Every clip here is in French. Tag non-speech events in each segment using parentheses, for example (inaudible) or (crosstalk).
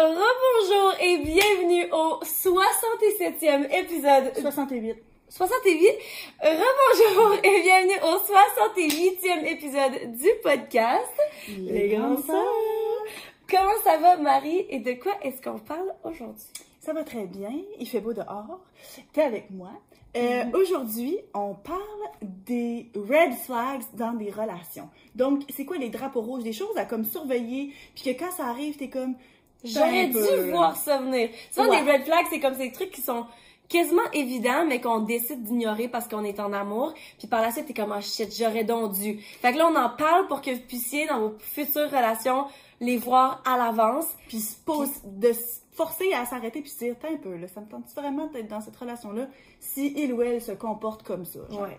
Rebonjour et bienvenue au 67e épisode. 68. 68. Rebonjour et bienvenue au 68e épisode du podcast. Les grandes sœurs. Comment ça va Marie? Et de quoi est-ce qu'on parle aujourd'hui? Ça va très bien. Il fait beau dehors. T'es avec moi. Euh, Mhm. Aujourd'hui, on parle des red flags dans des relations. Donc, c'est quoi les drapeaux rouges? Des choses à comme surveiller, puis que quand ça arrive, t'es comme... J'aurais peu, dû voir ça venir. Souvent, Ouais. des red flags, c'est comme ces trucs qui sont quasiment évidents, mais qu'on décide d'ignorer parce qu'on est en amour. Puis par la suite, t'es comme, oh shit, j'aurais donc dû. Fait que là, on en parle pour que vous puissiez, dans vos futures relations, les voir à l'avance. Puis se pose, de forcer à s'arrêter, puis se dire, un peu, là, ça me tente vraiment d'être dans cette relation-là si il ou elle se comporte comme ça. genre? Ouais.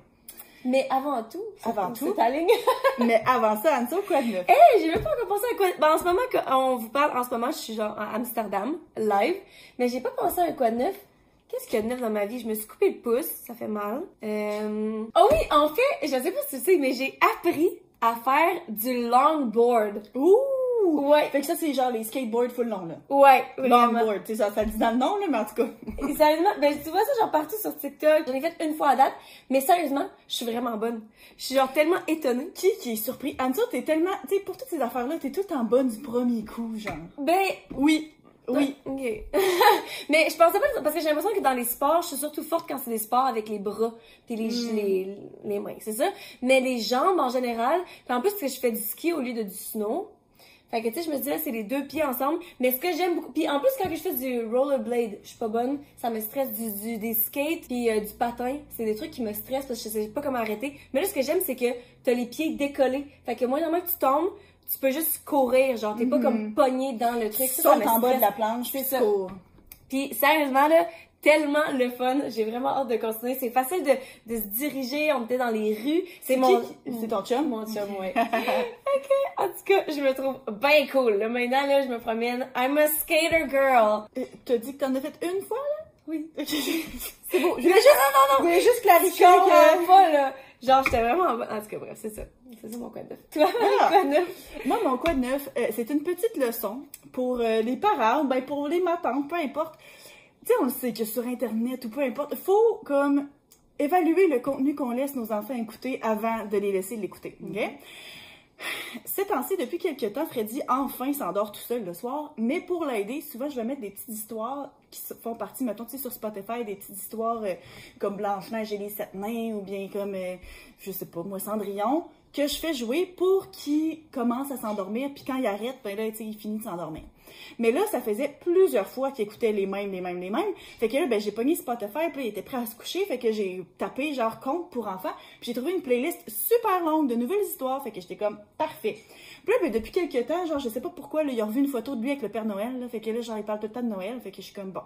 Mais avant tout, Avant tout. ta ligne. (laughs) Mais avant ça, Anso, quoi de neuf? Hey, j'ai même pas encore pensé à quoi. Ben, en ce moment, on vous parle, en ce moment, je suis genre à Amsterdam, live. Mais j'ai pas pensé à un quoi de neuf. Qu'est-ce qu'il y a de neuf dans ma vie? Je me suis coupé le pouce, ça fait mal. Euh... Oh oui, en fait, je sais pas si tu sais, mais j'ai appris à faire du longboard. Ouh! Ouais. Fait que ça, c'est genre les skateboards full long, là. Ouais. Longboard, tu sais, ça, ça dit dans le nom, là, mais en tout cas. (laughs) Sérieusement, ben, tu vois ça, genre partout sur TikTok. J'en ai fait une fois à date. Mais sérieusement, je suis vraiment bonne. Je suis genre tellement étonnée. Qui qui est surpris? Anso, t'es tellement. Tu sais, pour toutes ces affaires-là, t'es tout en bonne du premier coup, genre. Ben, Oui. Oui. Ok. (laughs) mais je pensais pas, parce que j'ai l'impression que dans les sports, je suis surtout forte quand c'est des sports avec les bras puis les, Hmm. les, les mains, c'est ça? Mais les jambes en général, puis en plus que je fais du ski au lieu de du snow. Fait que tu sais, je me disais, c'est les deux pieds ensemble. Mais ce que j'aime beaucoup, puis en plus quand je fais du rollerblade, je suis pas bonne, ça me stresse du, du des skates puis euh, du patin, c'est des trucs qui me stressent parce que je sais pas comment arrêter. Mais là, ce que j'aime, c'est que t'as les pieds décollés. Fait que moi, normalement tu tombes, tu peux juste courir, genre t'es pas Mhm. comme pogné dans le truc. Tu sautes en bas de la planche, C'est tu ça. cours. Puis sérieusement là, tellement le fun. J'ai vraiment hâte de continuer. C'est facile de, de se diriger. On était dans les rues. C'est mon, C'est ton chum? mon chum, ouais. (laughs) ok. En tout cas, je me trouve bien cool. Là, maintenant là, je me promène. I'm a skater girl. Euh, T'as dit que t'en as fait une fois, là? Oui. (laughs) C'est beau. Je (laughs) voulais juste, non, non, je non. voulais juste clarifier Je que. pas là. Genre, j'étais vraiment en. En tout cas, bref, c'est ça. C'est ça mon code neuf. Toi, Ah. quoi de neuf? Moi, mon quoi de neuf, euh, c'est une petite leçon pour euh, les parents, ben pour les matantes, peu importe. Tu sais, on le sait que sur Internet ou peu importe, faut comme évaluer le contenu qu'on laisse nos enfants écouter avant de les laisser l'écouter, ok? Ces temps-ci, depuis quelques temps, Freddy enfin s'endort tout seul le soir, mais pour l'aider, souvent je vais mettre des petites histoires qui font partie, mettons, tu sais, sur Spotify, des petites histoires euh, comme Blanche-Neige et les sept nains, ou bien comme, euh, je sais pas, moi, Cendrillon, que je fais jouer pour qu'il commence à s'endormir, puis quand il arrête, ben là, tu sais, il finit de s'endormir. Mais là, ça faisait plusieurs fois qu'il écoutait les mêmes, les mêmes, les mêmes. Fait que là, ben, j'ai pogné Spotify, puis il était prêt à se coucher. Fait que j'ai tapé, genre, compte pour enfants. Puis j'ai trouvé une playlist super longue de nouvelles histoires. Fait que j'étais comme, parfait. Puis là, ben, depuis quelques temps, genre, je sais pas pourquoi, là, il a revu une photo de lui avec le Père Noël. Fait que là, genre, il parle tout le temps de Noël. Fait que je suis comme, bon,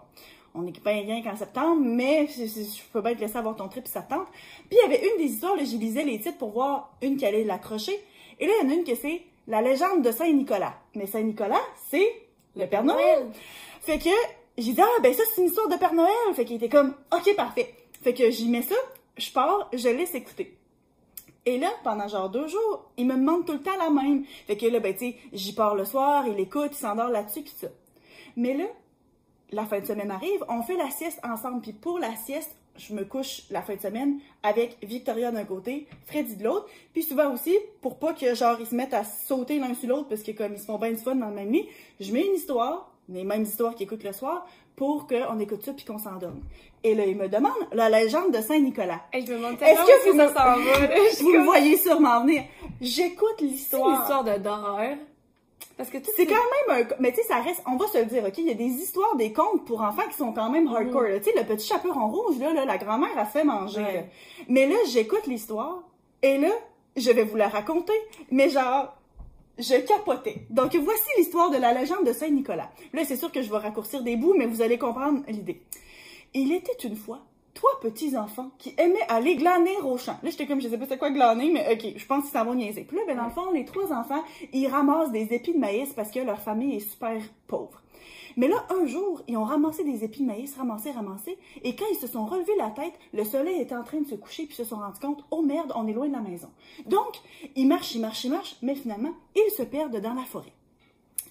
on est bien rien qu'en septembre, mais je peux bien te laisser avoir ton trip te tente. Puis il y avait une des histoires, là, j'y lisais les titres pour voir une qui allait l'accrocher. Et là, il y en a une que c'est La légende de Saint-Nicolas. Mais Saint-Nicolas, c'est le Père Noël. Fait que j'ai dit, ah, ben ça, c'est une histoire de Père Noël. Fait qu'il était comme, ok, parfait. Fait que j'y mets ça, je pars, je laisse écouter. Et là, pendant genre deux jours, il me demande tout le temps la même. Fait que là, ben, tu sais, j'y pars le soir, il écoute, il s'endort là-dessus, pis ça. Mais là, la fin de semaine arrive, on fait la sieste ensemble. Puis pour la sieste, je me couche la fin de semaine avec Victoria d'un côté, Freddy de l'autre. Puis souvent aussi, pour pas que genre ils se mettent à sauter l'un sur l'autre parce que comme ils se font bien du fun dans le même lit, je mets une histoire, les mêmes histoires qu'ils écoutent le soir, pour qu'on écoute ça puis qu'on s'endorme. Et là, il me demande la légende de Saint-Nicolas. Est-ce que vous ça me- (laughs) Vous voyez sûrement venir. J'écoute C'est une l'histoire. histoire de d'horreur. Parce que C'est quand même un. Mais tu sais, ça reste. On va se le dire, OK? Il y a des histoires, des contes pour enfants qui sont quand même hardcore. là. Tu sais, le petit chaperon rouge, là, là, la grand-mère, a fait manger. Là. Mais là, j'écoute l'histoire et là, je vais vous la raconter. Mais genre. Je capotais. Donc, voici l'histoire de la légende de Saint-Nicolas. Là, c'est sûr que je vais raccourcir des bouts, mais vous allez comprendre l'idée. Il était une fois trois petits-enfants qui aimaient aller glaner au champ. Là, j'étais comme, je sais pas c'est quoi glaner, mais ok, je pense que ça va niaiser. Puis là, ben, dans le fond, les trois enfants, ils ramassent des épis de maïs parce que leur famille est super pauvre. Mais là, un jour, ils ont ramassé des épis de maïs, ramassé, ramassé, et quand ils se sont relevés la tête, le soleil était en train de se coucher, puis ils se sont rendus compte, oh merde, on est loin de la maison. Donc, ils marchent, ils marchent, ils marchent, mais finalement, ils se perdent dans la forêt.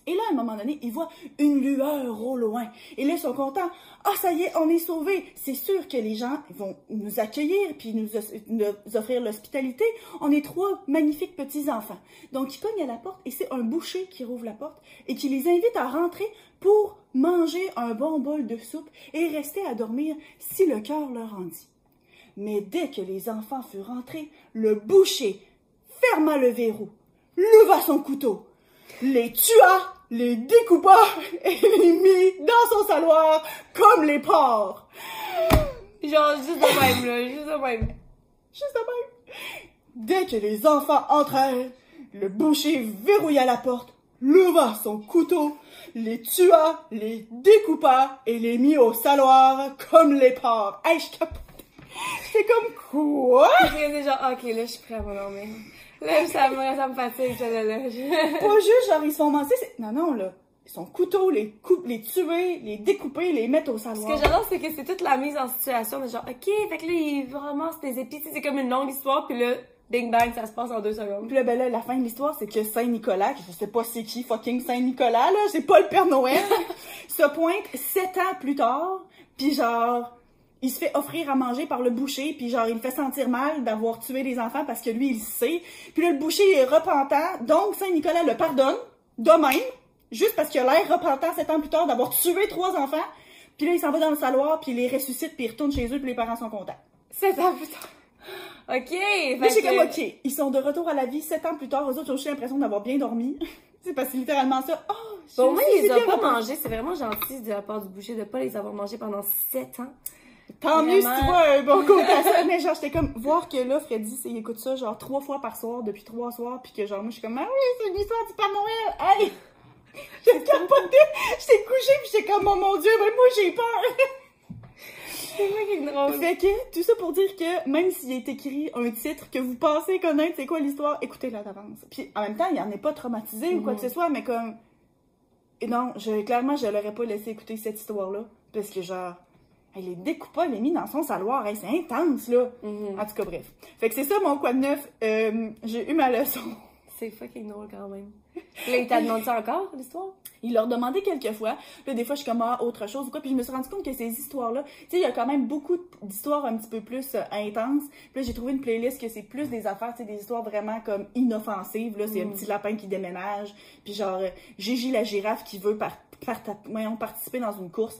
Et là, à un moment donné, ils voient une lueur au loin. Et là, ils sont contents. Ah, ça y est, on est sauvés. C'est sûr que les gens vont nous accueillir puis nous, nous offrir l'hospitalité. On est trois magnifiques petits-enfants. Donc, ils cognent à la porte et c'est un boucher qui rouvre la porte et qui les invite à rentrer pour manger un bon bol de soupe et rester à dormir si le cœur leur en dit. Mais dès que les enfants furent rentrés, le boucher ferma le verrou, leva son couteau, les tua, les découpa et les (laughs) mit dans son saloir comme les porcs. Genre, juste de même, là, juste de même. Juste de même. Dès que les enfants entrèrent, le boucher verrouilla la porte, leva son couteau, les tua, les découpa et les mit au saloir comme les porcs. Hey, je J'étais comme quoi? J'étais genre, ok, là, je suis prêt à m'endormir. Là, ça me, ça me fatigue, ça, là. là. Pas juste, genre, ils se font masser, non, non, là. Ils sont couteaux, les couper, les tuer, les découper, les mettre au saloir. Ce que j'adore, c'est que c'est toute la mise en situation de genre, ok, fait que là, ils ramassent des épis, c'est comme une longue histoire, puis là, bing bang, ça se passe en deux secondes. Puis là, ben là, la fin de l'histoire, c'est que Saint-Nicolas, je sais pas c'est qui, fucking Saint-Nicolas, là, c'est pas le Père Noël, (laughs) se pointe sept ans plus tard, puis genre, il se fait offrir à manger par le boucher, puis genre, il me fait sentir mal d'avoir tué les enfants parce que lui, il sait. Puis là, le boucher est repentant, donc Saint-Nicolas le pardonne, de même, juste parce qu'il a l'air repentant sept ans plus tard d'avoir tué trois enfants. Puis là, il s'en va dans le saloir, puis il les ressuscite, puis il retourne chez eux, puis les parents sont contents. Sept ans plus tard. OK! Mais j'ai comme, OK, ils sont de retour à la vie sept ans plus tard, eux autres ont aussi l'impression d'avoir bien dormi. (laughs) c'est parce que littéralement ça. Oh, bon, moi, ils les ont pas mangé. C'est vraiment gentil de la part du boucher de pas les avoir mangés pendant sept ans. Tant mieux si tu vois un bon (laughs) côté à ça. Mais genre, j'étais comme, voir que là, Freddy, il écoute ça genre trois fois par soir depuis trois soirs, puis que genre, moi, je suis comme, ah oui, c'est une histoire du Père Noël. Hey! J'ai capoté, j'étais couchée, puis j'étais comme, oh mon dieu, mais moi, j'ai peur. C'est vrai qui est drôle. Fait que, tout ça pour dire que même s'il est écrit un titre que vous pensez connaître, c'est quoi l'histoire, écoutez-la d'avance. Puis en même temps, il en est pas traumatisé ou quoi que ce soit, mais comme. Et non, je, clairement, je l'aurais pas laissé écouter cette histoire-là. Parce que genre, elle les découpe pas, elle les mis dans son saloir. c'est intense, là. Mm-hmm. En tout cas, bref. Fait que c'est ça mon quoi de neuf. Euh, j'ai eu ma leçon. C'est fucking drôle quand même. Là, il t'a demandé ça encore, l'histoire? Il leur demandait quelques fois. Là, des fois, je suis comme, ah, autre chose ou quoi. Puis je me suis rendu compte que ces histoires-là, tu sais, il y a quand même beaucoup d'histoires un petit peu plus euh, intenses. Puis là, j'ai trouvé une playlist que c'est plus des affaires, tu sais, des histoires vraiment comme inoffensives. Là, c'est un mm. petit lapin qui déménage. Puis genre, euh, Gigi la girafe qui veut par, participer dans une course.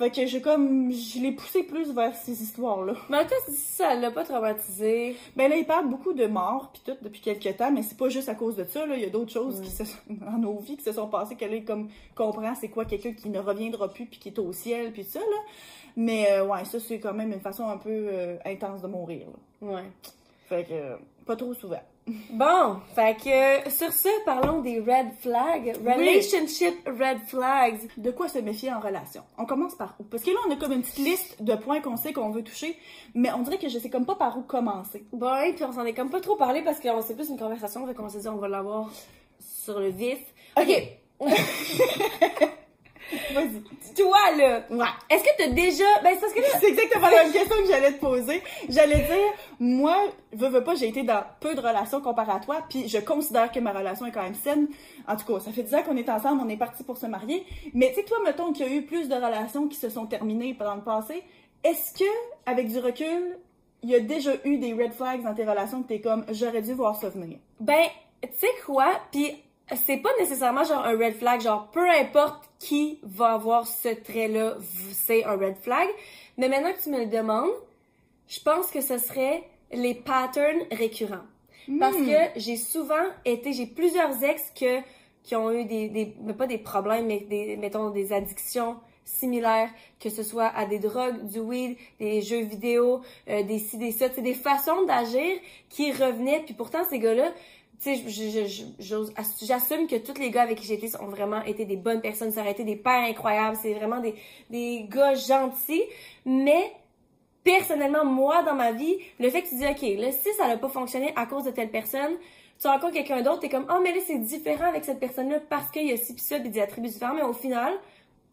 Fait que j'ai comme, je l'ai poussé plus vers ces histoires-là. Mais toi, si ça l'a pas traumatisé. Ben là, il parle beaucoup de morts puis tout depuis quelques temps, mais c'est pas juste à cause de ça, là. Il y a d'autres choses qui se sont, (laughs) dans nos vies qui se sont passées, qu'elle est comme, comprend c'est quoi quelqu'un qui ne reviendra plus puis qui est au ciel puis ça, là. Mais, euh, ouais, ça, c'est quand même une façon un peu euh, intense de mourir, là. Ouais. Fait que, pas trop souvent. Bon, fait que sur ce, parlons des red flags, relationship red flags. De quoi se méfier en relation? On commence par où? Parce que là, on a comme une petite liste de points qu'on sait qu'on veut toucher, mais on dirait que je sais comme pas par où commencer. Bon, et puis on s'en est comme pas trop parlé parce qu'on sait plus une conversation, fait qu'on s'est dit on va l'avoir sur le vif. Ok. (laughs) Vas-y. Toi, là. Ouais. Est-ce que t'as déjà. Ben, c'est parce que C'est exactement la même question que j'allais te poser. J'allais dire, moi, veux, veux pas, j'ai été dans peu de relations comparées à toi, puis je considère que ma relation est quand même saine. En tout cas, ça fait 10 ans qu'on est ensemble, on est parti pour se marier. Mais tu sais, toi, mettons qu'il y a eu plus de relations qui se sont terminées pendant le passé. Est-ce que, avec du recul, il y a déjà eu des red flags dans tes relations que t'es comme, j'aurais dû voir ça venir? Ben, tu sais quoi? Puis c'est pas nécessairement genre un red flag, genre peu importe qui va avoir ce trait-là, c'est un red flag. Mais maintenant que tu me le demandes, je pense que ce serait les patterns récurrents. Parce hmm. que j'ai souvent été, j'ai plusieurs ex que, qui ont eu des, des, pas des problèmes, mais des, mettons, des addictions similaires, que ce soit à des drogues, du weed, des jeux vidéo, euh, des ci, des ça, c'est des façons d'agir qui revenaient, puis pourtant ces gars-là, tu sais, j'assume que tous les gars avec qui j'ai été ont vraiment été des bonnes personnes, ça aurait été des pères incroyables, c'est vraiment des, des gars gentils, mais personnellement, moi, dans ma vie, le fait que tu dis, OK, là, si ça n'a pas fonctionné à cause de telle personne, tu rencontres quelqu'un d'autre, t'es comme, oh, mais là, c'est différent avec cette personne-là parce qu'il y a ci pis ça, des attributs différents, mais au final,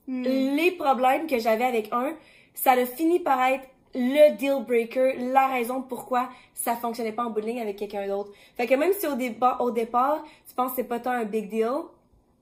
hmm. les problèmes que j'avais avec un, ça a fini par être le deal breaker, la raison pourquoi ça fonctionnait pas en bout avec quelqu'un d'autre. Fait que même si au, départ, au départ, tu penses que c'est pas tant un big deal,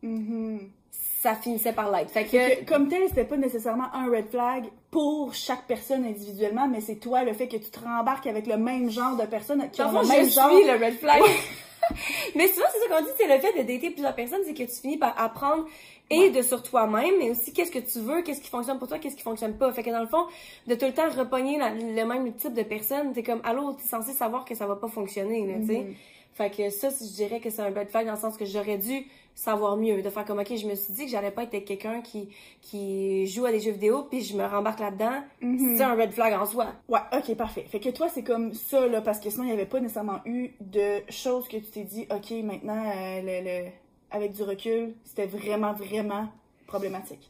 Mhm. ça finissait par l'être. Fait Que, que, comme tel, c'était pas nécessairement un red flag pour chaque personne individuellement, mais c'est toi le fait que tu te rembarques avec le même genre de personnes qui ont le le je même genre. suis le red flag. (laughs) mais souvent, c'est ça qu'on dit, c'est le fait de dater plusieurs personnes, c'est que tu finis par apprendre et de sur toi-même, mais aussi qu'est-ce que tu veux, qu'est-ce qui fonctionne pour toi, qu'est-ce qui fonctionne pas. Fait que dans le fond, de tout le temps repogner la- le même type de personne, t'es comme, allô, t'es censé savoir que ça va pas fonctionner, là, tu sais. Mhm. Fait que ça, je dirais que c'est un red flag dans le sens que j'aurais dû savoir mieux, de faire comme, ok, je me suis dit que j'allais pas être quelqu'un qui, qui joue à des jeux vidéo, puis je me rembarque là-dedans. Mhm. C'est un red flag en soi. Ouais, ok, parfait. Fait que toi, c'est comme ça, là, parce que sinon, il n'y avait pas nécessairement eu de choses que tu t'es dit, ok, maintenant, euh, le, le- avec du recul, c'était vraiment, vraiment problématique.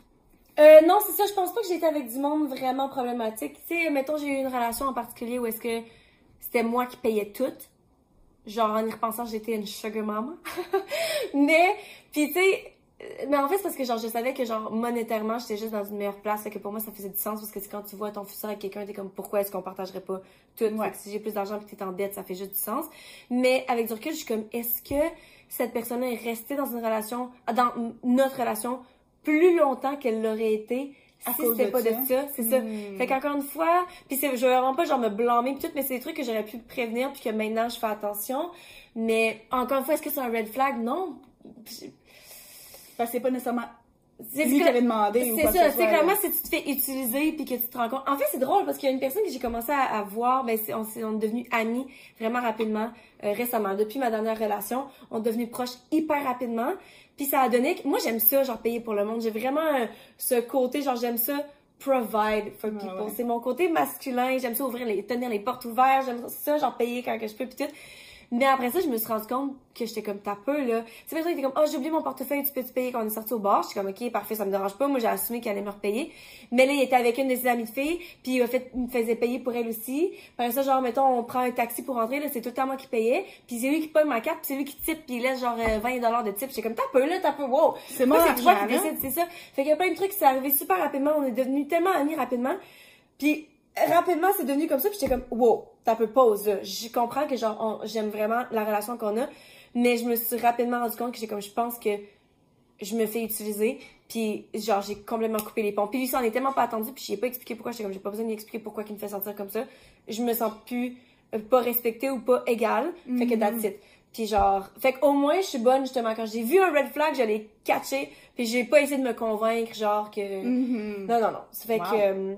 Euh, non, c'est ça, je pense pas que j'ai été avec du monde vraiment problématique. Tu sais, mettons, j'ai eu une relation en particulier où est-ce que c'était moi qui payais tout. Genre, en y repensant, j'étais une sugar mama. (laughs) mais, puis tu sais, euh, mais en fait, c'est parce que genre, je savais que genre, monétairement, j'étais juste dans une meilleure place. Fait que pour moi, ça faisait du sens parce que quand tu vois ton futur avec quelqu'un, t'es comme, pourquoi est-ce qu'on partagerait pas tout? Ouais. Fait que si j'ai plus d'argent et que t'es en dette, ça fait juste du sens. Mais avec du recul, je suis comme, est-ce que cette personne-là est restée dans une relation, dans notre relation, plus longtemps qu'elle l'aurait été À si c'était pas de ça, c'est ça. Hmm. Fait qu'encore une fois, puis je veux vraiment pas genre me blâmer pis tout, mais c'est des trucs que j'aurais pu prévenir puis que maintenant je fais attention. Mais encore une fois, est-ce que c'est un red flag? Non. Parce que c'est pas nécessairement C'est lui qui que- avait demandé ou quoi ça, ce c'est clairement si tu te fais utiliser puis que tu te rends compte. En fait, c'est drôle parce qu'il y a une personne que j'ai commencé à, à voir, ben c'est- on, s'est- on est devenus amis vraiment rapidement euh, récemment. Depuis ma dernière relation, on est devenus proches hyper rapidement. Puis ça a donné que moi j'aime ça, genre payer pour le monde. J'ai vraiment euh, ce côté, genre j'aime ça provide for people. ouais. C'est mon côté masculin. J'aime ça ouvrir les, tenir les portes ouvertes. J'aime ça, genre payer quand que je peux puis tout. Mais après ça, je me suis rendu compte que j'étais comme ta peu, là. Maintenant, il était comme, oh, j'ai oublié mon portefeuille, tu peux te payer quand on est sorti au bar? J'étais comme, ok, parfait, ça me dérange pas. Moi, j'ai assumé qu'elle allait me repayer. Mais là, il était avec une de ses amies de filles, puis il, a fait, il me faisait payer pour elle aussi. Après ça, genre, mettons, on prend un taxi pour rentrer, là, c'est tout le temps moi qui payais. Puis c'est lui qui paye ma carte, puis c'est lui qui type, puis il laisse genre euh, 20 de type. J'étais comme, t'as peu, là, t'as peu, wow. C'est Moi, c'est toi qui là. décide, c'est ça. Fait qu'il y a plein de trucs qui sont arrivés super rapidement. On est devenus tellement amis rapidement. Puis rapidement, c'est devenu comme ça. Puis j'étais comme, wow, t'as peu pause. là. Je comprends que genre, j'aime vraiment la relation qu'on a. Mais je me suis rapidement rendu compte que j'ai comme, je pense que je me fais utiliser. Puis genre, j'ai complètement coupé les ponts. Puis lui, ça en est tellement pas attendu. Puis j'ai pas expliqué pourquoi. J'étais comme, j'ai pas besoin de lui expliquer pourquoi il me fait sentir comme ça. Je me sens plus euh, pas respectée ou pas égale. Fait que that's it. Puis genre, fait qu'au moins, je suis bonne justement. Quand j'ai vu un red flag, je l'ai catché. Puis j'ai pas essayé de me convaincre, genre que. Mhm. Non, non, non. Ça fait Wow. que. euh,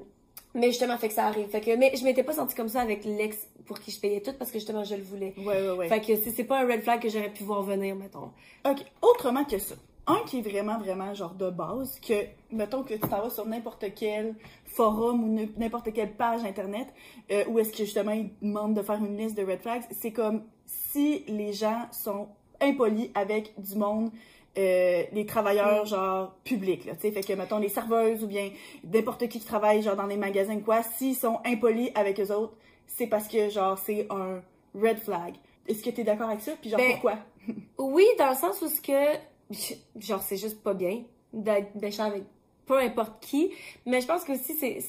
mais justement, fait que ça arrive. Fait que, mais je m'étais pas sentie comme ça avec l'ex pour qui je payais tout parce que justement, je le voulais. Ouais, ouais, ouais. Fait que c'est c'est pas un red flag que j'aurais pu voir venir, mettons. Ok, autrement que ça. Un qui est vraiment, vraiment genre de base, que, mettons que tu t'en vas sur n'importe quel forum ou n'importe quelle page internet, euh, où est-ce que justement ils demandent de faire une liste de red flags, c'est comme si les gens sont impolis avec du monde, euh, les travailleurs genre publics, là, tu sais, fait que, mettons, les serveuses ou bien n'importe qui qui travaille genre dans les magasins quoi, s'ils sont impolis avec eux autres, c'est parce que genre c'est un red flag. Est-ce que tu es d'accord avec ça? Puis genre Ben, pourquoi? (laughs) Oui, dans le sens où ce que. Genre, c'est juste pas bien d'être méchant avec peu importe qui. Mais je pense que aussi, c'est.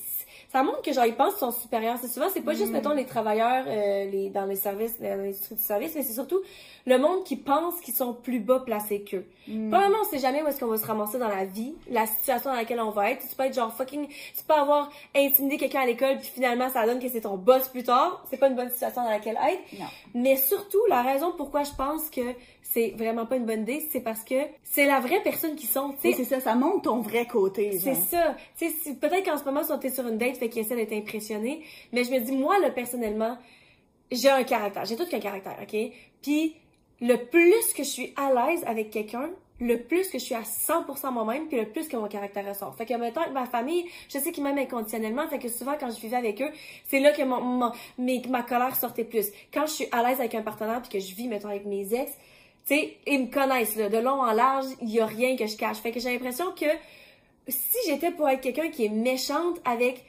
Ça montre que genre ils pensent qu'ils sont supérieurs. C'est souvent, c'est pas juste, mettons, les travailleurs euh, les, dans les services, dans l'industrie du service, mais c'est surtout le monde qui pense qu'ils sont plus bas placés qu'eux. Probablement, on sait jamais où est-ce qu'on va se ramasser dans la vie, la situation dans laquelle on va être. Tu peux être genre fucking, tu peux avoir intimidé quelqu'un à l'école puis finalement ça donne que c'est ton boss plus tard. C'est pas une bonne situation dans laquelle être. Non. Mais surtout, la raison pourquoi je pense que c'est vraiment pas une bonne idée, c'est parce que c'est la vraie personne qui sont. c'est ça, ça montre ton vrai côté. C'est ça. Tu sais, si- peut-être qu'en ce moment, si on était sur une date, fait qu'il essaie d'être impressionné. Mais je me dis, moi, là, personnellement, j'ai un caractère. J'ai tout qu'un caractère, OK? Puis, le plus que je suis à l'aise avec quelqu'un, le plus que je suis à 100% moi-même, puis le plus que mon caractère ressort. Fait que, mettons, avec ma famille, je sais qu'ils m'aiment inconditionnellement, fait que souvent, quand je vivais avec eux, c'est là que mon, ma colère sortait plus. Quand je suis à l'aise avec un partenaire, puis que je vis, mettons, avec mes ex, tu sais, ils me connaissent, là, de long en large, il y a rien que je cache. Fait que j'ai l'impression que si j'étais pour être quelqu'un qui est méchante avec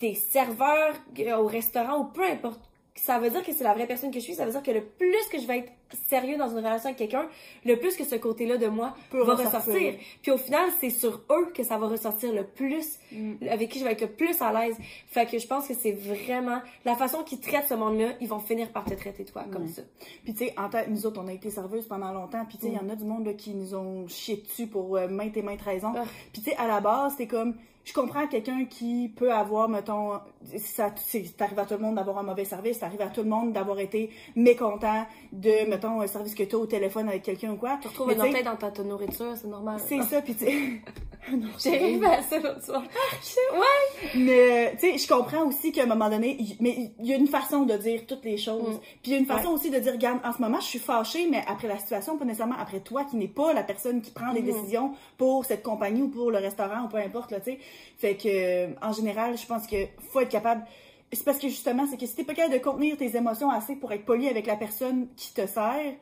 des serveurs euh, au restaurant ou peu importe, ça veut dire que c'est la vraie personne que je suis. Ça veut dire que le plus que je vais être sérieux dans une relation avec quelqu'un, le plus que ce côté-là de moi Peut va ressortir. ressortir. Puis au final, c'est sur eux que ça va ressortir le plus, Mm. avec qui je vais être le plus à l'aise. Fait que je pense que c'est vraiment la façon qu'ils traitent ce monde-là, ils vont finir par te traiter toi comme ça. Puis tu sais, en tant nous autres, on a été serveuses pendant longtemps. Puis tu sais, il y en a du monde là, qui nous ont chié dessus pour euh, maintes et maintes raisons. Ah. Puis tu sais, à la base, c'est comme, je comprends quelqu'un qui peut avoir, mettons, ça, c'est ça arrive à tout le monde d'avoir un mauvais service, ça arrive à tout le monde d'avoir été mécontent de, mettons, un service que tu as au téléphone avec quelqu'un ou quoi. Tu retrouves orteil dans ta, ta nourriture, c'est normal. C'est ça, puis tu (laughs) J'ai rêvé à ça l'autre soir. ouais! Mais, tu sais, je comprends aussi qu'à un moment donné, mais il y a une façon de dire toutes les choses. Mm. Puis il y a une façon aussi de dire, regarde, en ce moment, je suis fâchée, mais après la situation, pas nécessairement après toi, qui n'est pas la personne qui prend les Mm. décisions pour cette compagnie ou pour le restaurant ou peu importe, là, tu sais. Fait que, euh, en général, je pense que faut être capable. C'est parce que justement, c'est que si t'es pas capable de contenir tes émotions assez pour être poli avec la personne qui te sert,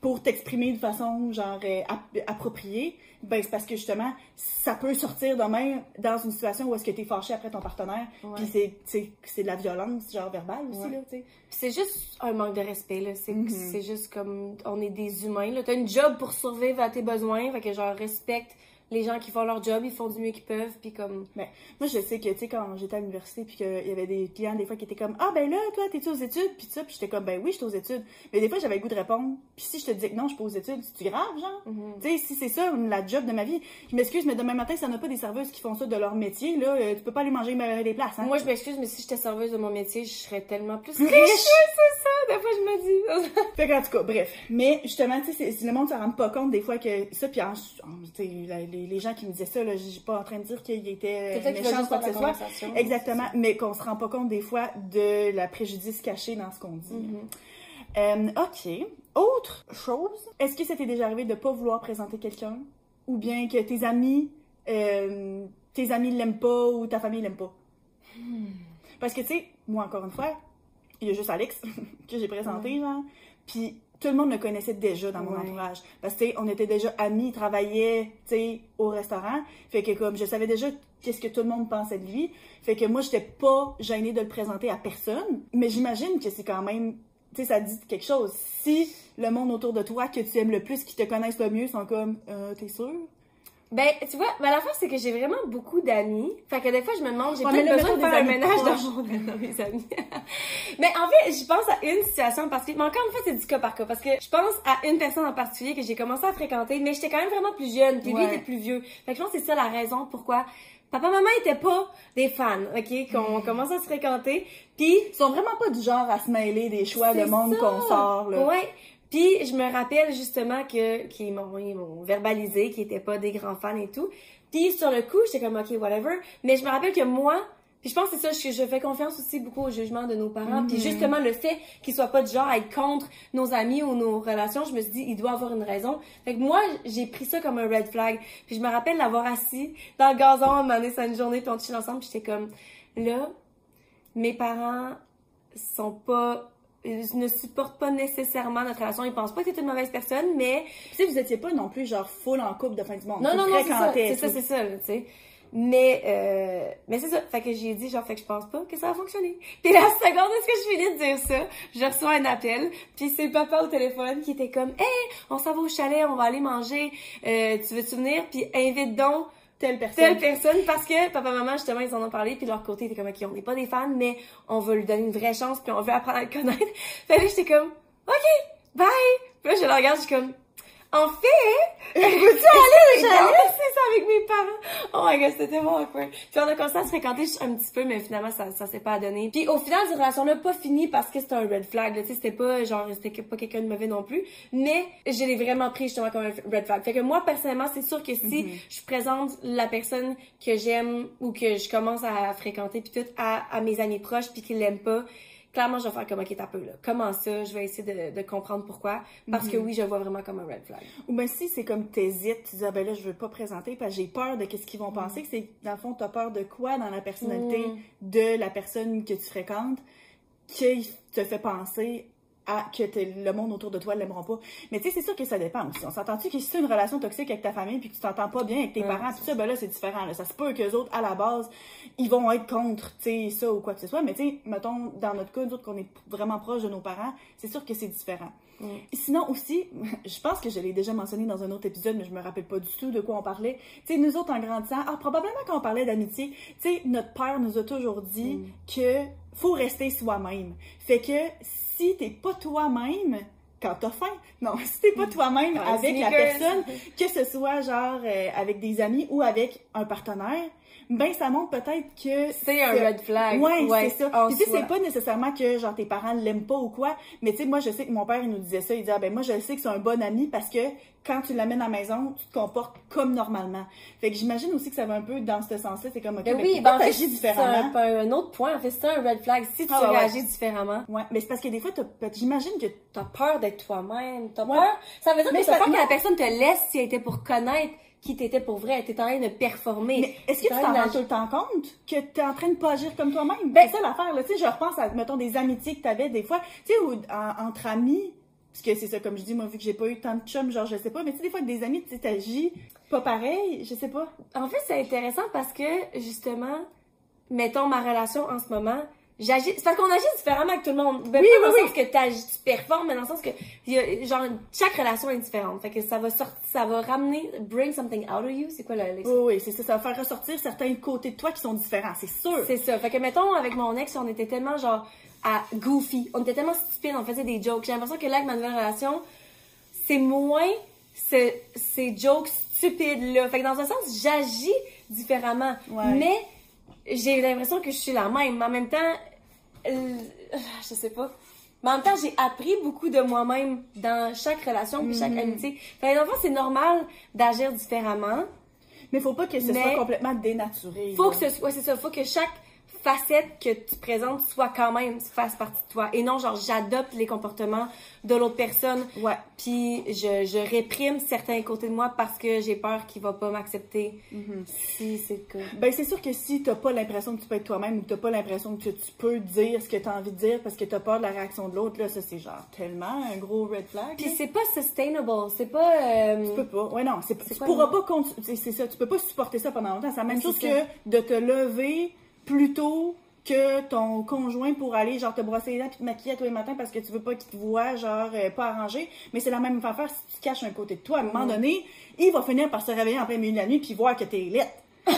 pour t'exprimer de façon genre euh, ap- appropriée, ben c'est parce que justement ça peut sortir de même dans une situation où est-ce que t'es fâché après ton partenaire, puis c'est c'est de la violence genre verbale aussi Ouais. là, tu sais. C'est juste un manque de respect, là. C'est Mhm. c'est juste comme, on est des humains, là. T'as une job pour survivre à tes besoins, fait que genre, respecte les gens qui font leur job, ils font du mieux qu'ils peuvent, puis comme... Ben, moi je sais que tu sais quand j'étais à l'université puis qu'il y avait des clients des fois qui étaient comme ah ben là toi t'es-tu aux études puis ça puis j'étais comme ben oui j'étais aux études mais des fois j'avais le goût de répondre puis si je te disais que non je suis pas aux études c'est grave genre? Mhm. Tu sais, si c'est ça, la job de ma vie, je m'excuse, mais demain matin, ça n'a pas des serveuses qui font ça de leur métier, là, euh, tu peux pas aller manger des places, hein? Moi, je m'excuse, mais si j'étais serveuse de mon métier, je serais tellement plus, riche. riche. (laughs) c'est ça, des fois, je me dis. (laughs) Fait qu'en tout cas, bref. Mais justement, tu sais, le monde se rend pas compte des fois que ça, puis en- en- tu sais, la- les, les gens qui me disaient ça, là, je suis pas en train de dire qu'il était méchant ou quoi que ce soit. Exactement, mais qu'on se rend pas compte des fois de la préjudice cachée dans ce qu'on dit. Mhm. Euh, ok. Autre chose, est-ce que ça t'est déjà arrivé de pas vouloir présenter quelqu'un? Ou bien que tes amis, euh, tes amis l'aiment pas ou ta famille l'aime pas? Parce que, tu sais, moi, encore une fois, il y a juste Alex (laughs) que j'ai présenté, genre. Puis tout le monde me connaissait déjà dans mon Ouais. entourage. Parce que, tu sais, on était déjà amis, travaillait, tu sais, au restaurant. Fait que, comme, je savais déjà qu'est-ce que tout le monde pensait de lui. Fait que moi, j'étais pas gênée de le présenter à personne. Mais j'imagine que c'est quand même, tu sais, ça dit quelque chose. Si le monde autour de toi que tu aimes le plus, qui te connaissent le mieux, sont comme, euh, t'es sûr? Ben, tu vois, ben, la fin, c'est que j'ai vraiment beaucoup d'amis. Fait que des fois, je me demande, j'ai Ouais, besoin de faire un ménage dans mon (laughs) dans mes amis. (laughs) mais en fait, je pense à une situation parce que, mais encore une fois, c'est du cas par cas. Parce que je pense à une personne en particulier que j'ai commencé à fréquenter, mais j'étais quand même vraiment plus jeune, puis lui Ouais. était plus vieux. Fait que je pense que c'est ça la raison pourquoi papa, maman étaient pas des fans, ok, qu'on commence à se fréquenter. Puis Ils sont vraiment pas du genre à se mêler des choix de monde qu'on sort, là. Ouais. Puis je me rappelle justement que qu'ils m'ont ils m'ont verbalisé qu'ils étaient pas des grands fans et tout. Puis sur le coup, j'étais comme OK, whatever, mais je me rappelle que moi puis je pense que c'est ça, je, je fais confiance aussi beaucoup au jugement de nos parents. Puis Mhm. justement, le fait qu'ils soient pas du genre à être contre nos amis ou nos relations, je me suis dit, il doit avoir une raison. Fait que moi, j'ai pris ça comme un red flag. Puis je me rappelle l'avoir assis dans le gazon, moment donné, ça une journée, puis on chill ensemble, puis j'étais comme, là, mes parents sont pas ils ne supportent pas nécessairement notre relation. Ils pensent pas que t'es une mauvaise personne, mais Tu sais, vous étiez pas non plus genre full en couple de fin du monde. non, non, non, c'est ça, c'est ça, c'est ça, tu sais. Mais, euh, mais c'est ça. Fait que j'ai dit, genre, fait que je pense pas que ça va fonctionner. Puis la seconde est-ce que je finis de dire ça, je reçois un appel, puis c'est papa au téléphone qui était comme, hey, on s'en va au chalet, on va aller manger, euh, tu veux-tu venir? Puis invite donc Telle personne. telle personne parce que papa maman justement ils en ont parlé puis leur côté ils étaient comme ok on n'est pas des fans mais on veut lui donner une vraie chance puis on veut apprendre à le connaître (laughs) fait que j'étais comme ok bye puis là je le regarde je suis comme en fait (laughs) chalet c'est ça avec mes parents. Oh my god c'était tellement awkward. Puis on a commencé à se fréquenter un petit peu mais finalement ça, ça s'est pas donné. Puis au final cette relation là pas finie parce que c'était un red flag là, tu sais c'était pas genre c'était pas quelqu'un de mauvais non plus. Mais je l'ai vraiment pris justement comme un red flag. Fait que moi personnellement c'est sûr que si je présente la personne que j'aime ou que je commence à fréquenter puis tout à, à mes amis proches puis qu'ils l'aiment pas clairement je vais faire comme ok t'as peu là. Comment ça? Je vais essayer de, de comprendre pourquoi. Parce que oui je vois vraiment comme un red flag. Ou ben si c'est comme t'hésites, tu dis ah ben là je veux pas présenter parce que j'ai peur de qu'est-ce Mm. qu'ils vont penser, que c'est dans le fond t'as peur de quoi dans la personnalité Mm. de la personne que tu fréquentes qui te fait penser à que le monde autour de toi l'aimeront pas. Mais tu sais c'est sûr que ça dépend aussi. On s'entend-tu que si c'est une relation toxique avec ta famille puis que tu t'entends pas bien avec tes Ouais, parents tout ça ben là c'est différent. Là. Ça se peut que autres à la base ils vont être contre tu sais ça ou quoi que ce soit. Mais tu sais mettons dans notre cas nous autres qu'on est vraiment proche de nos parents c'est sûr que c'est différent. Sinon aussi, (laughs) je pense que je l'ai déjà mentionné dans un autre épisode, mais je me rappelle pas du tout de quoi on parlait. Tu sais, nous autres en grandissant, ah, probablement quand on parlait d'amitié, tu sais, notre père nous a toujours dit Mm. que faut rester soi-même. Fait que si t'es pas toi-même, quand t'as faim, (laughs) non, si t'es pas toi-même Ouais, avec la personne, que ce soit genre euh, avec des amis ou avec un partenaire, ben ça montre peut-être que C'est un red flag. Ouais, Ouais, c'est ça. Puis tu sais, soi. c'est pas nécessairement que genre tes parents l'aiment pas ou quoi, mais tu sais moi je sais que mon père il nous disait ça, il disait ah, ben moi je sais que c'est un bon ami parce que quand tu l'amènes à la maison, tu te comportes comme normalement. Fait que j'imagine aussi que ça va un peu dans ce sens-là, c'est comme OK, Ben mais oui, ben t'agis c'est différemment? un, un autre point. En fait, c'est un red flag. Si tu Ah, ouais. réagis différemment, Ouais, mais c'est parce que des fois j'imagine que t'as peur d'être toi-même. T'as Ouais. peur. Ça veut dire Mais que t'as peur que la personne te laisse si elle était pour connaître qui t'étais pour vrai. T'es en train de performer. Est-ce que tu en t'en rends tout le temps compte que t'es en train de pas agir comme toi-même? Ben- c'est ça l'affaire, là. Tu sais, je repense à, mettons, des amitiés que t'avais des fois, tu sais, entre amis, parce que c'est ça, comme je dis, moi, vu que j'ai pas eu tant de chums, genre, je sais pas, mais tu sais, des fois, avec des amis, tu sais, t'agis pas pareil, je sais pas. En fait, c'est intéressant parce que, justement, mettons ma relation en ce moment, j'agis. C'est parce qu'on agit différemment avec tout le monde. Ben, Oui, pas dans oui, le sens que t'agis, tu performes, mais dans le sens que, il y a, genre, chaque relation est différente. Fait que ça va sortir, ça va ramener, bring something out of you. C'est quoi le, Oui, oui, c'est ça, ça va faire ressortir certains côtés de toi qui sont différents, c'est sûr. C'est ça. Fait que, mettons, avec mon ex, on était tellement, genre, à goofy. On était tellement stupide, on faisait des jokes. J'ai l'impression que là, avec ma nouvelle relation, c'est moins ce- ces jokes stupides-là. Fait que dans un sens, j'agis différemment. Ouais. Mais j'ai l'impression que je suis la même. Mais en même temps, euh, je sais pas. Mais en même temps, j'ai appris beaucoup de moi-même dans chaque relation puis chaque amitié. Fait que dans le fond, c'est normal d'agir différemment. Mais faut pas que ce Mais- soit complètement dénaturé. Faut là. que ce soit, c'est ça, faut que chaque facette que tu présentes soit quand même fasse partie de toi et non genre j'adopte les comportements de l'autre personne Ouais. puis je, je réprime certains côtés de moi parce que j'ai peur qu'il va pas m'accepter Mm-hmm. si c'est le cas. Ben, c'est sûr que si t'as pas l'impression que tu peux être toi-même ou t'as pas l'impression que tu peux dire ce que t'as envie de dire parce que t'as peur de la réaction de l'autre, là, ça, c'est genre tellement un gros red flag. Puis c'est pas sustainable, c'est pas euh, Tu peux pas. Ouais, non, c'est, tu pourras pas c'est, ça, tu peux pas supporter ça pendant longtemps. C'est la même chose que de te lever plus tôt que ton conjoint pour aller genre te brosser les dents puis te maquiller à tous les matins parce que tu veux pas qu'il te voit genre euh, pas arrangé. Mais c'est la même affaire si tu caches un côté de toi. À un moment donné il va finir par se réveiller en plein milieu de la nuit puis voir que t'es laite (laughs)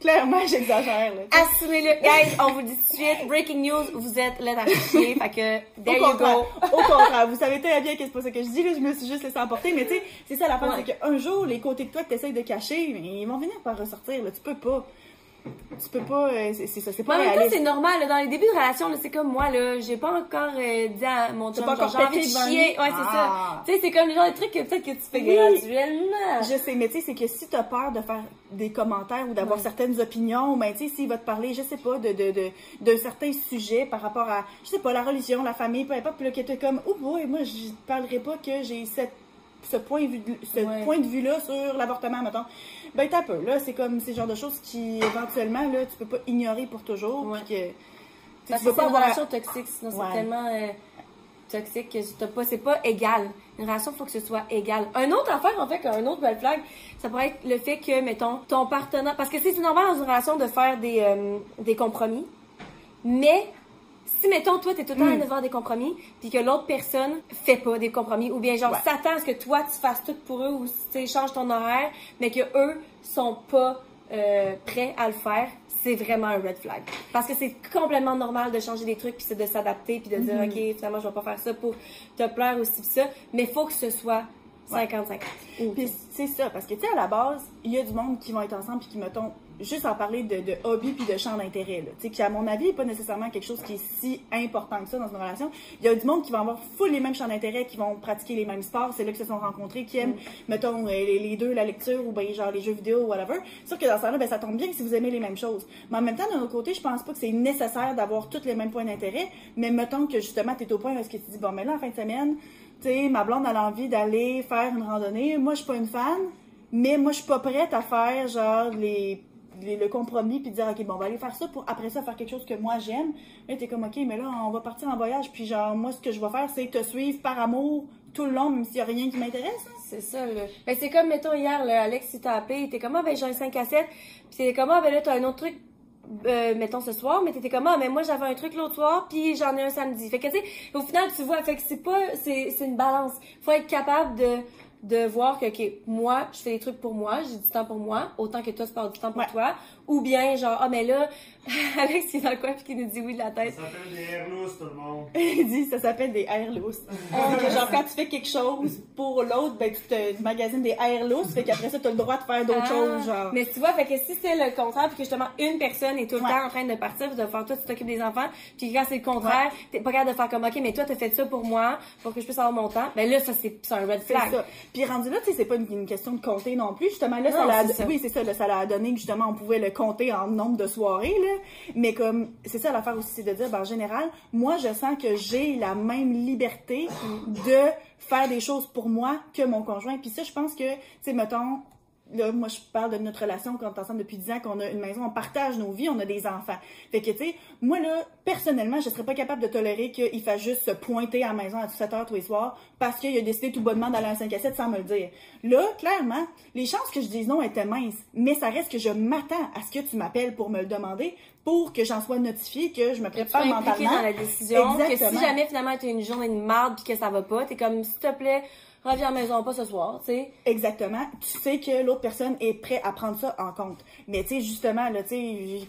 clairement j'exagère là. Assumez-le. Guys, on vous dit tout de suite, breaking news, vous êtes là à chier, fait que there au you go. au contraire, vous savez très bien que c'est pas ça que je dis, là, je me suis juste laissé emporter, mais tu sais, c'est ça la fin, Ouais. c'est qu'un jour, les côtés de toi que tu essayes de cacher, ils vont venir par ressortir, là, tu peux pas. Tu peux pas, euh, c'est c'est ça, c'est Mais pas en même temps, c'est normal. là, dans les débuts de relation, là, c'est comme moi, là, j'ai pas encore euh, dit à mon chum, pas genre, encore j'ai envie de chier. Ouais, c'est Ah. ça. Tu sais, c'est comme le genre de trucs que peut-être que tu fais Oui. graduellement. Je sais, mais tu sais, c'est que si t'as peur de faire des commentaires ou d'avoir Ouais. certaines opinions, ben tu sais, s'il va te parler, je sais pas, de, de, de, d'un certain sujet par rapport à, je sais pas, la religion, la famille, peu importe, puis là, que t'es comme, oh boy, moi, je te parlerai pas que j'ai cette, ce point, de vue- ce Ouais. point de vue-là sur l'avortement, mettons. Ben t'as peu, là, c'est comme ces genres de choses qui, éventuellement, là, tu peux pas ignorer pour toujours, Ouais. puis que, Parce tu que peux c'est pas une avoir... relation toxique, sinon Ouais. c'est tellement euh, toxique que t'as pas, c'est pas égal. Une relation, faut que ce soit égal. Un autre affaire, en fait, un autre red flag, ça pourrait être le fait que, mettons, ton partenaire, parce que c'est c'est normal dans une relation de faire des, euh, des compromis, mais si, mettons, toi, t'es tout le temps en train de faire des compromis, puis que l'autre personne fait pas des compromis, ou bien genre Ouais. s'attend à ce que toi, tu fasses tout pour eux, ou tu changes ton horaire, mais que eux sont pas euh, prêts à le faire, c'est vraiment un red flag. Parce que c'est complètement normal de changer des trucs, puis c'est de s'adapter, puis de dire, Mm-hmm. OK, finalement, je vais pas faire ça pour te plaire aussi, pis ça, mais faut que ce soit 50-50. Ou- Puis c'est ça, parce que tu sais, à la base, il y a du monde qui vont être ensemble puis qui, mettons, juste en parler de, de hobby puis de champ d'intérêt, là. Tu sais, qui, à mon avis, n'est pas nécessairement quelque chose qui est si important que ça dans une relation. Il y a du monde qui va avoir full les mêmes champs d'intérêt, qui vont pratiquer les mêmes sports, c'est là qu'ils se sont rencontrés, qui aiment, mettons, euh, les, les deux, la lecture ou ben, genre les jeux vidéo ou whatever. Sûr que dans ce temps-là, ben, ça tombe bien si vous aimez les mêmes choses. Mais en même temps, d'un autre côté, je pense pas que c'est nécessaire d'avoir tous les mêmes points d'intérêt, mais mettons que justement, tu es au point où est-ce que tu dis, bon, mais là, en fin de semaine, tu sais, ma blonde a envie d'aller faire une randonnée. Moi, je suis pas une fan, mais moi, je suis pas prête à faire, genre, les, le compromis puis dire, OK, bon, on va aller faire ça pour après ça faire quelque chose que moi j'aime. Là, t'es comme, OK, mais là, on va partir en voyage, puis genre, moi, ce que je vais faire, c'est te suivre par amour tout le long, même s'il y a rien qui m'intéresse. hein. C'est ça, là. Ben, c'est comme, mettons, hier, Alex, il t'a appelé, était comme, ah, ben, j'ai un 5 à 7. Puis c'est comme, ah, ben, là, t'as un autre truc euh, mettons ce soir, mais t'étais comme ah mais moi j'avais un truc l'autre soir puis j'en ai un samedi. Fait que tu sais, au final tu vois, fait que c'est pas c'est une balance. Faut être capable de de voir que ok moi je fais des trucs pour moi, j'ai du temps pour moi, autant que toi tu parles du temps pour Ouais. toi, ou bien genre ah mais là (laughs) Alex qui est dans le coin puis qui nous dit oui de la Ça tête. s'appelle des air loose, tout le monde. (laughs) Il dit, ça s'appelle des air (laughs) que genre, quand tu fais quelque chose pour l'autre, ben, tu te magasines des air loose, fait qu'après ça, t'as le droit de faire d'autres Ah, choses, genre. Mais tu vois, fait que si c'est le contraire, puis que justement une personne est tout le Ouais. temps en train de partir, de faire toi, tu t'occupes des enfants, puis quand c'est le contraire, t'es pas capable de faire comme ok, mais toi t'as fait ça pour moi, pour que je puisse avoir mon temps, ben là ça c'est un red C'est flag. ça. Puis rendu là, tu sais, c'est pas une, une question de compter non plus. Justement, là, ça Non, l'a, ça. oui, c'est ça, là, ça l'a donné que justement, on pouvait le compter en nombre de soirées, là. Mais comme, c'est ça l'affaire aussi, c'est de dire, ben, en général, moi, je sens que j'ai la même liberté de faire des choses pour moi que mon conjoint. Puis ça, je pense que, tu sais, mettons, là, moi, je parle de notre relation quand on est ensemble depuis 10 ans, qu'on a une maison, on partage nos vies, on a des enfants. Fait que, tu sais, moi, là, personnellement, je serais pas capable de tolérer qu'il fasse juste se pointer à la maison à 7 heures tous les soirs parce qu'il a décidé tout bonnement d'aller à un 5 à 7 sans me le dire. Là, clairement, les chances que je dise non étaient minces, mais ça reste que je m'attends à ce que tu m'appelles pour me le demander pour que j'en sois notifiée, que je me prépare mentalement. dans la décision, que Exactement. si jamais finalement t'as une journée de marde puis que ça va pas, t'es comme s'il te plaît, reviens à la maison pas ce soir, tu sais. Exactement. Tu sais que l'autre personne est prêt à prendre ça en compte. Mais tu sais, justement, là, tu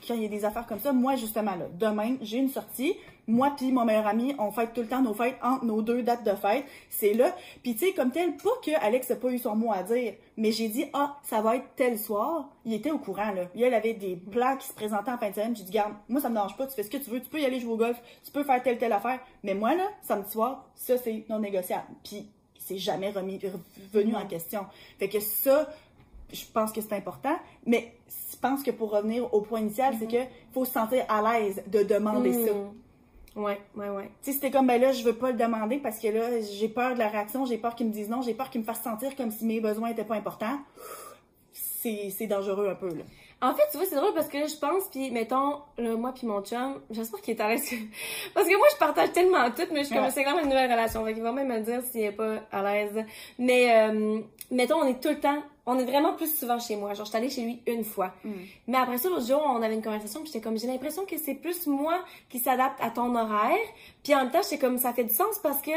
quand il y a des affaires comme ça, moi, justement, là, demain, j'ai une sortie. Moi puis mon meilleur ami, on fête tout le temps nos fêtes entre nos deux dates de fête. C'est là. Puis tu sais, comme tel, pas que Alex n'a pas eu son mot à dire, mais j'ai dit, ah, ça va être tel soir. Il était au courant, là. Il avait des plans qui se présentaient en fin de semaine. J'ai dit, garde, moi, ça me dérange pas. Tu fais ce que tu veux. Tu peux y aller jouer au golf. Tu peux faire telle, telle affaire. Mais moi, là, samedi soir, ça, c'est non négociable. Puis il s'est jamais remis, revenu en question. Fait que ça, je pense que c'est important, mais je pense que pour revenir au point initial, c'est que faut se sentir à l'aise de demander ça. Mm. Ouais, ouais, ouais. Tu sais, c'était comme, ben là, je veux pas le demander parce que là, j'ai peur de la réaction, j'ai peur qu'ils me disent non, j'ai peur qu'ils me fassent sentir comme si mes besoins étaient pas importants. C'est c'est dangereux un peu, là. En fait, tu vois, c'est drôle parce que je pense, puis mettons, là, moi puis mon chum, j'espère qu'il est à l'aise. (laughs) parce que moi, je partage tellement tout, mais je suis comme, c'est quand même une nouvelle relation. Fait qu'il va même me dire s'il est pas à l'aise. Mais, euh, mettons, on est tout le temps, on est vraiment plus souvent chez moi. Genre, je suis allée chez lui une fois. Mais après ça, l'autre jour, on avait une conversation, puis j'étais comme, j'ai l'impression que c'est plus moi qui s'adapte à ton horaire. Puis en même temps, j'étais comme, ça fait du sens parce que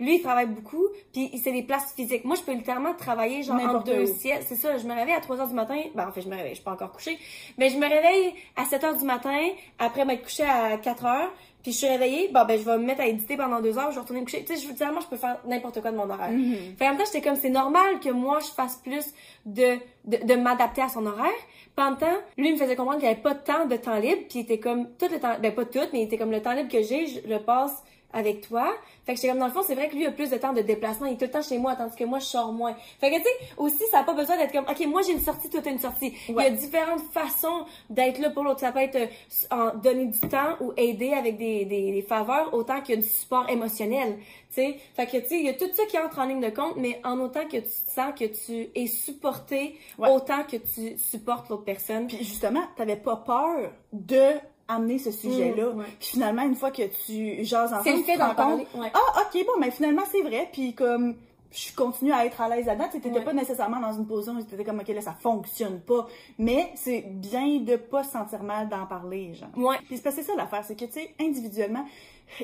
lui, il travaille beaucoup, puis c'est des places physiques. Moi, je peux littéralement travailler genre N'importe deux siestes. C'est ça, je me réveille à 3 heures du matin. Ben, en fait, je me réveille, je suis pas encore couchée. Mais je me réveille à 7 heures du matin, après m'être couchée à 4 heures, puis je suis réveillée, bon, ben, je vais me mettre à éditer pendant deux heures, je vais retourner me coucher. Tu sais, je, littéralement, je peux faire n'importe quoi de mon horaire. Fait en même temps, j'étais comme, c'est normal que moi, je fasse plus de, de, de m'adapter à son horaire. En temps, lui, il me faisait comprendre qu'il n'y avait pas tant de temps libre, puis il était comme, tout le temps, ben, pas tout, mais il était comme, le temps libre que j'ai, je le passe avec toi. Fait que j'étais comme dans le fond, c'est vrai que lui a plus de temps de déplacement, il est tout le temps chez moi, tandis que moi je sors moins. Fait que tu sais, aussi ça n'a pas besoin d'être comme OK, moi j'ai une sortie, toi t'as une sortie. Il y a différentes façons d'être là pour l'autre. Ça peut être euh, en donner du temps ou aider avec des, des, des faveurs autant qu'il y a du support émotionnel. Tu sais, fait que tu sais, il y a tout ça qui entre en ligne de compte, mais en autant que tu te sens que tu es supporté, Ouais. autant que tu supportes l'autre personne. Puis justement, t'avais pas peur de amener ce sujet-là. Mm, ouais. Puis finalement, une fois que tu jases ensemble, C'est le fait d'en parler, ouais. Ah, ok, bon, mais finalement, c'est vrai. Puis comme je continue à être à l'aise là-dedans, tu n'étais Ouais. pas nécessairement dans une position où tu comme, ok, là, ça fonctionne pas. Mais c'est bien de pas se sentir mal d'en parler, genre. Ouais. Puis c'est parce que c'est ça l'affaire, c'est que, tu sais, individuellement,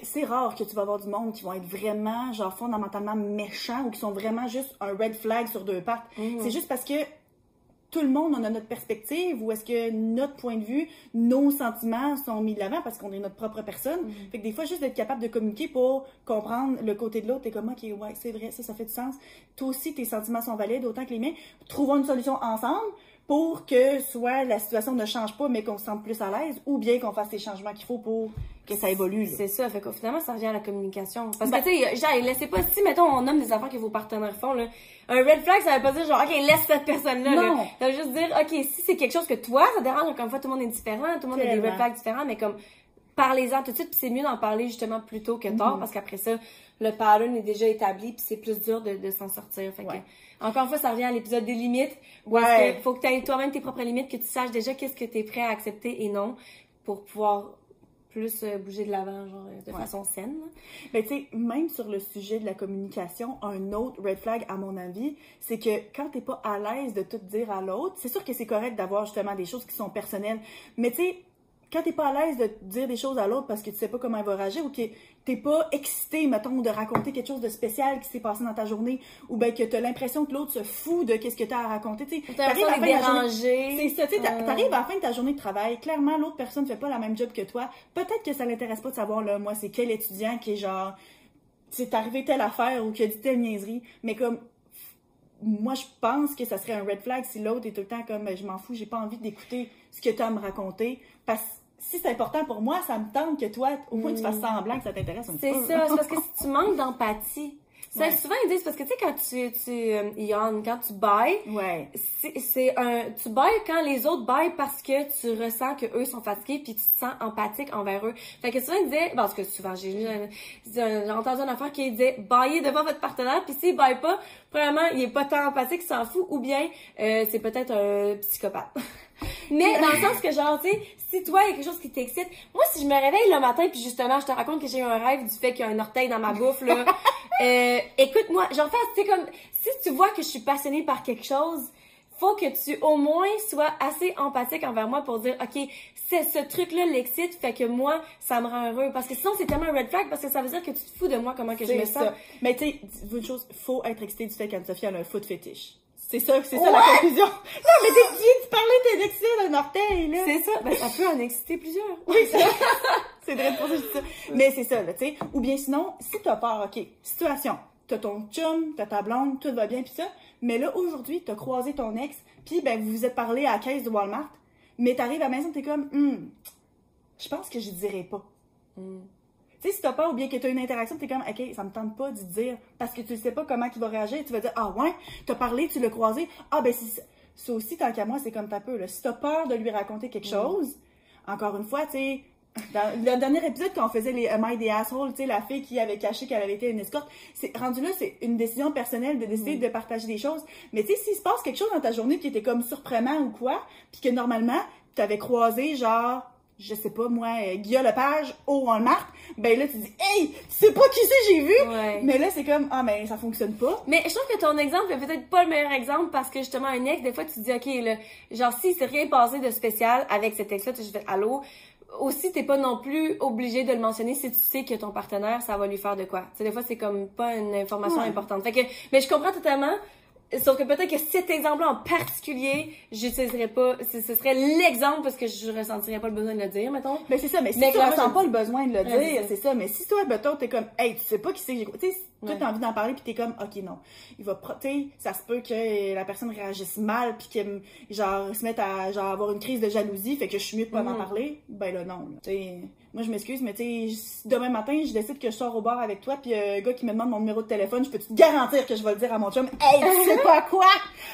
c'est rare que tu vas avoir du monde qui vont être vraiment, genre, fondamentalement méchants ou qui sont vraiment juste un red flag sur deux pattes. Mhm. C'est juste parce que tout le monde on a notre perspective ou est-ce que notre point de vue, nos sentiments sont mis de l'avant parce qu'on est notre propre personne. Fait que des fois, juste d'être capable de communiquer pour comprendre le côté de l'autre, t'es comme, ok, ouais, c'est vrai, ça, ça fait du sens. Toi aussi, tes sentiments sont valides autant que les miens. Trouvons une solution ensemble pour que soit la situation ne change pas, mais qu'on se sente plus à l'aise, ou bien qu'on fasse les changements qu'il faut pour que ça évolue. C'est ça, fait qu'au finalement, ça revient à la communication. Parce Ben- que, tu sais, genre, laissez pas, si, mettons, on nomme des affaires que vos partenaires font, là, un red flag, ça veut pas dire, genre, OK, laisse cette personne-là, là. Non. Ça veut juste dire, OK, si c'est quelque chose que toi, ça dérange, encore une fois, tout le monde est différent, tout le monde a des red flags différents, mais comme, parlez-en tout de suite, puis c'est mieux d'en parler justement plus tôt que tard, Mhm. parce qu'après ça, le pattern est déjà établi, puis c'est plus dur de, de s'en sortir. Fait que. Encore une fois, ça revient à l'épisode des limites, où Ouais. est-ce que faut que tu aies toi-même tes propres limites, que tu saches déjà qu'est-ce que tu es prêt à accepter et non, pour pouvoir plus euh, bouger de l'avant, genre, euh, de Ouais. façon saine. Ben, tu sais, même sur le sujet de la communication, un autre red flag, à mon avis, c'est que quand t'es pas à l'aise de tout dire à l'autre, c'est sûr que c'est correct d'avoir justement des choses qui sont personnelles, mais tu sais, quand t'es pas à l'aise de dire des choses à l'autre parce que tu sais pas comment elle va réagir ou que t'es pas excité, mettons, de raconter quelque chose de spécial qui s'est passé dans ta journée ou ben que t'as l'impression que l'autre se fout de qu'est-ce que t'as à raconter, tu sais. T'as T'arrives à la fin dérangé. c'est ça, tu sais, t'a- t'arrives à la fin de ta journée de travail, clairement, l'autre personne fait pas la même job que toi. Peut-être que ça l'intéresse pas de savoir, là, moi, c'est quel étudiant qui est genre, c'est arrivé telle affaire ou qui a dit telle niaiserie, mais comme, moi, je pense que ça serait un red flag si l'autre est tout le temps comme, Ben, je m'en fous, j'ai pas envie d'écouter ce que tu as à me raconter, parce que si c'est important pour moi, ça me tente que toi, au moins, tu fasses semblant que ça t'intéresse un C'est peu. ça, c'est parce que (laughs) si tu manques d'empathie. Ça, Ouais. souvent, ils disent, parce que tu sais, quand tu, tu, euh, Yann, quand tu bailles, Ouais. c'est c'est un tu bailles quand les autres baillent parce que tu ressens que eux sont fatigués puis tu te sens empathique envers eux fait que souvent ils disaient parce que souvent j'ai lu un- j'ai entendu une affaire qui disait baillez devant votre partenaire puis s'il baille pas premièrement il est pas tant empathique il s'en fout ou bien euh, c'est peut-être un psychopathe (laughs) mais dans le sens que genre tu sais si toi il y a quelque chose qui t'excite moi si je me réveille le matin puis justement je te raconte que j'ai eu un rêve du fait qu'il y a un orteil dans ma bouffe là (laughs) euh, écoute-moi j'en fais tu sais comme si tu vois que je suis passionnée par quelque chose faut que tu au moins sois assez empathique envers moi pour dire ok c'est ce truc là l'excite fait que moi ça me rend heureux parce que sinon c'est tellement un red flag parce que ça veut dire que tu te fous de moi comment que je me C'est sens ça. Mais tu sais, une chose, faut être excité du fait qu'Anne-Sophie a un foot fétiche. C'est ça, c'est ça la conclusion. Non, mais t'es qui tu parlais, t'es excité d'un orteil, là. c'est ça ben ça peut en exciter plusieurs Oui, c'est (laughs) c'est vrai pour ça que je dis ça. Mais c'est ça, là, tu sais. Ou bien sinon, si t'as peur, ok, situation. T'as ton chum, t'as ta blonde, tout va bien, pis ça. Mais là, aujourd'hui, t'as croisé ton ex, puis ben, vous vous êtes parlé à la caisse de Walmart, mais t'arrives à la maison, t'es comme, hum, je pense que je dirais pas. Hmm. Tu sais, si t'as peur ou bien que t'as une interaction, t'es comme, ok, ça me tente pas d'y dire, parce que tu sais pas comment il va réagir, tu vas dire, ah ouais, t'as parlé, tu l'as croisé, ah ben c'est ça. Aussi, tant qu'à moi, c'est comme t'as peu, là. Si t'as peur de lui raconter quelque chose, encore une fois, tu sais, dans le dernier épisode, quand on faisait les Am I the Asshole, tu sais, la fille qui avait caché qu'elle avait été une escorte, c'est rendu là, c'est une décision personnelle de décider de partager des choses. Mais tu sais, s'il se passe quelque chose dans ta journée qui était comme surprenant ou quoi, puis que normalement, t'avais croisé, genre, je sais pas, moi, euh, Guillaume Lepage au Walmart, ben là, tu dis, hey, tu sais pas qui c'est j'ai vu? Ouais. Mais là, c'est comme, ah, mais ça fonctionne pas. Mais je trouve que ton exemple est peut-être pas le meilleur exemple parce que justement un ex, des fois tu te dis ok là, genre si c'est rien passé de spécial avec cet ex-là, tu fais allô? Aussi, t'es pas non plus obligé de le mentionner si tu sais que ton partenaire, ça va lui faire de quoi. Tu sais, des fois, c'est comme pas une information Ouais. importante. Fait que, mais je comprends totalement. Sauf que peut-être que cet exemple-là en particulier, j'utiliserais pas, ce ce serait l'exemple parce que je ressentirais pas le besoin de le dire, mettons. Mais c'est ça, mais si Mais tu ressens pas le besoin de le dire, c'est ça. Mais si toi, mettons, t'es comme, hey, tu sais pas qui c'est que j'ai. Toi, t'as envie d'en parler, puis t'es comme, ok, non. Il va, pro- tu ça se peut que la personne réagisse mal, puis qu'elle, genre, se mette à, genre, avoir une crise de jalousie, fait que je suis mieux de pas m'en Mhm. parler. Ben là, non. là. Moi, je m'excuse, mais tu demain matin, je décide que je sors au bar avec toi, puis euh, un gars qui me demande mon numéro de téléphone, je peux te garantir que je vais le dire à mon chum, hey, tu sais pas quoi?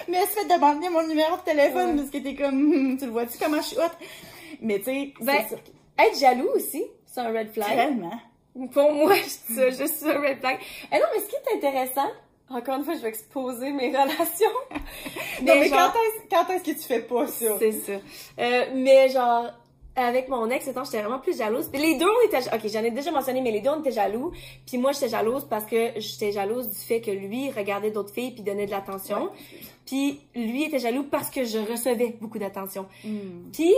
Mais se fait demander mon numéro de téléphone, Ouais. parce que t'es comme, Hum, tu le vois-tu comment je suis hot? Mais tu sais, Ben, être jaloux aussi, c'est un red flag. Tellement. Pour moi, (laughs) je dis ça, juste red flag. Et non, mais ce qui est intéressant, encore une fois, je vais exposer mes (laughs) relations. (laughs) Non, mais genre- quand est-ce, quand est-ce que tu fais pas ça? C'est ça. Euh, mais genre, avec mon ex, étant, j'étais vraiment plus jalouse. Puis les deux, on était, ok, j'en ai déjà mentionné, mais les deux, on était jaloux. Puis moi, j'étais jalouse parce que j'étais jalouse du fait que lui regardait d'autres filles puis donnait de l'attention. Puis lui était jaloux parce que je recevais beaucoup d'attention. Hmm. Puis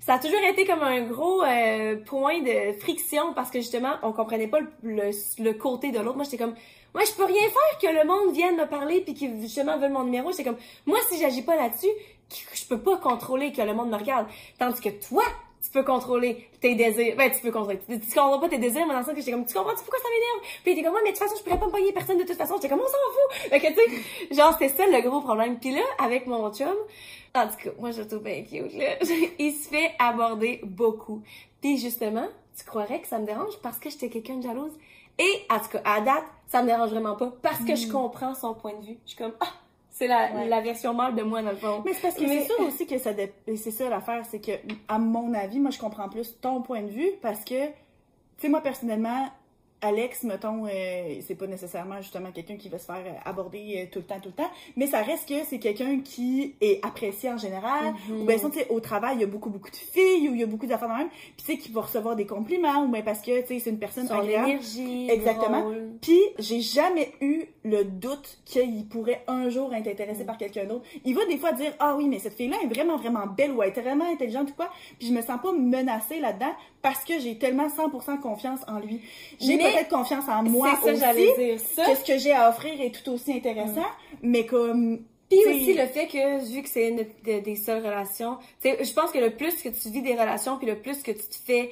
ça a toujours été comme un gros euh, point de friction parce que justement, on comprenait pas le, le, le côté de l'autre. Moi, j'étais comme, moi, je peux rien faire que le monde vienne me parler puis qu'ils justement veulent mon numéro. J'étais comme, moi, si j'agis pas là-dessus, je peux pas contrôler que le monde me regarde. Tandis que toi, tu peux contrôler tes désirs. Ben, tu peux contrôler. Tu, tu contrôles pas tes désirs, mais dans le sens que j'étais comme, tu comprends pourquoi ça m'énerve? Puis il était comme, ouais, mais de toute façon, je pourrais pas me payer personne de toute façon. J'étais comme, on s'en fout! Fait que, tu sais, genre, c'était ça le gros problème. Puis là, avec mon chum, en tout cas, moi, je trouve bien cute, là. (laughs) Il se fait aborder beaucoup. Puis justement, tu croirais que ça me dérange parce que j'étais quelqu'un de jalouse? Et, en tout cas, à date, ça me dérange vraiment pas parce que je comprends son point de vue. Je suis comme, ah, c'est la, Ouais. la version mâle de moi, dans le fond. Mais c'est parce que Mais- c'est sûr aussi que ça dé- et c'est ça l'affaire, c'est que, à mon avis, moi, je comprends plus ton point de vue parce que, tu sais, moi, personnellement, Alex, mettons, euh, c'est pas nécessairement justement quelqu'un qui va se faire euh, aborder euh, tout le temps, tout le temps, mais ça reste que c'est quelqu'un qui est apprécié en général, Mhm. ou bien, tu sais, au travail, il y a beaucoup, beaucoup de filles, ou il y a beaucoup d'affaires dans le même, puis tu sais, qui va recevoir des compliments, ou bien parce que, tu sais, c'est une personne Son agréable. énergie. Exactement. Puis j'ai jamais eu le doute qu'il pourrait un jour être intéressé par quelqu'un d'autre. Il va des fois dire ah oui mais cette fille-là est vraiment vraiment belle ou elle est vraiment intelligente ou quoi, puis je me sens pas menacée là-dedans parce que j'ai tellement 100% confiance en lui. J'ai peut-être confiance en moi c'est ça, aussi. j'allais dire ça. Que ce que j'ai à offrir est tout aussi intéressant, mais comme Puis aussi le fait que, vu que c'est une de- des seules relations, tu sais, je pense que le plus que tu vis des relations, puis le plus que tu te fais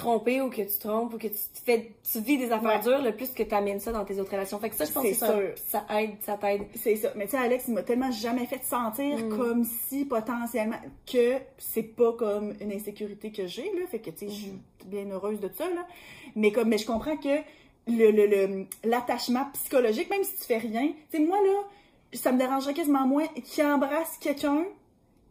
tromper ou que tu trompes ou que tu te fais, tu vis des affaires Ouais. dures, le plus que tu amènes ça dans tes autres relations. Fait que ça, je pense que ça, aide, ça t'aide. C'est ça. Mais tu sais, Alex, il m'a tellement jamais fait sentir Mm. comme si potentiellement que c'est pas comme une insécurité que j'ai, là. Fait que, tu sais, je suis Mm-hmm. bien heureuse de ça, là. Mais comme, mais je comprends que le, l'attachement psychologique, même si tu fais rien, tu sais, moi, là, ça me dérangerait quasiment moins qu'il embrasse quelqu'un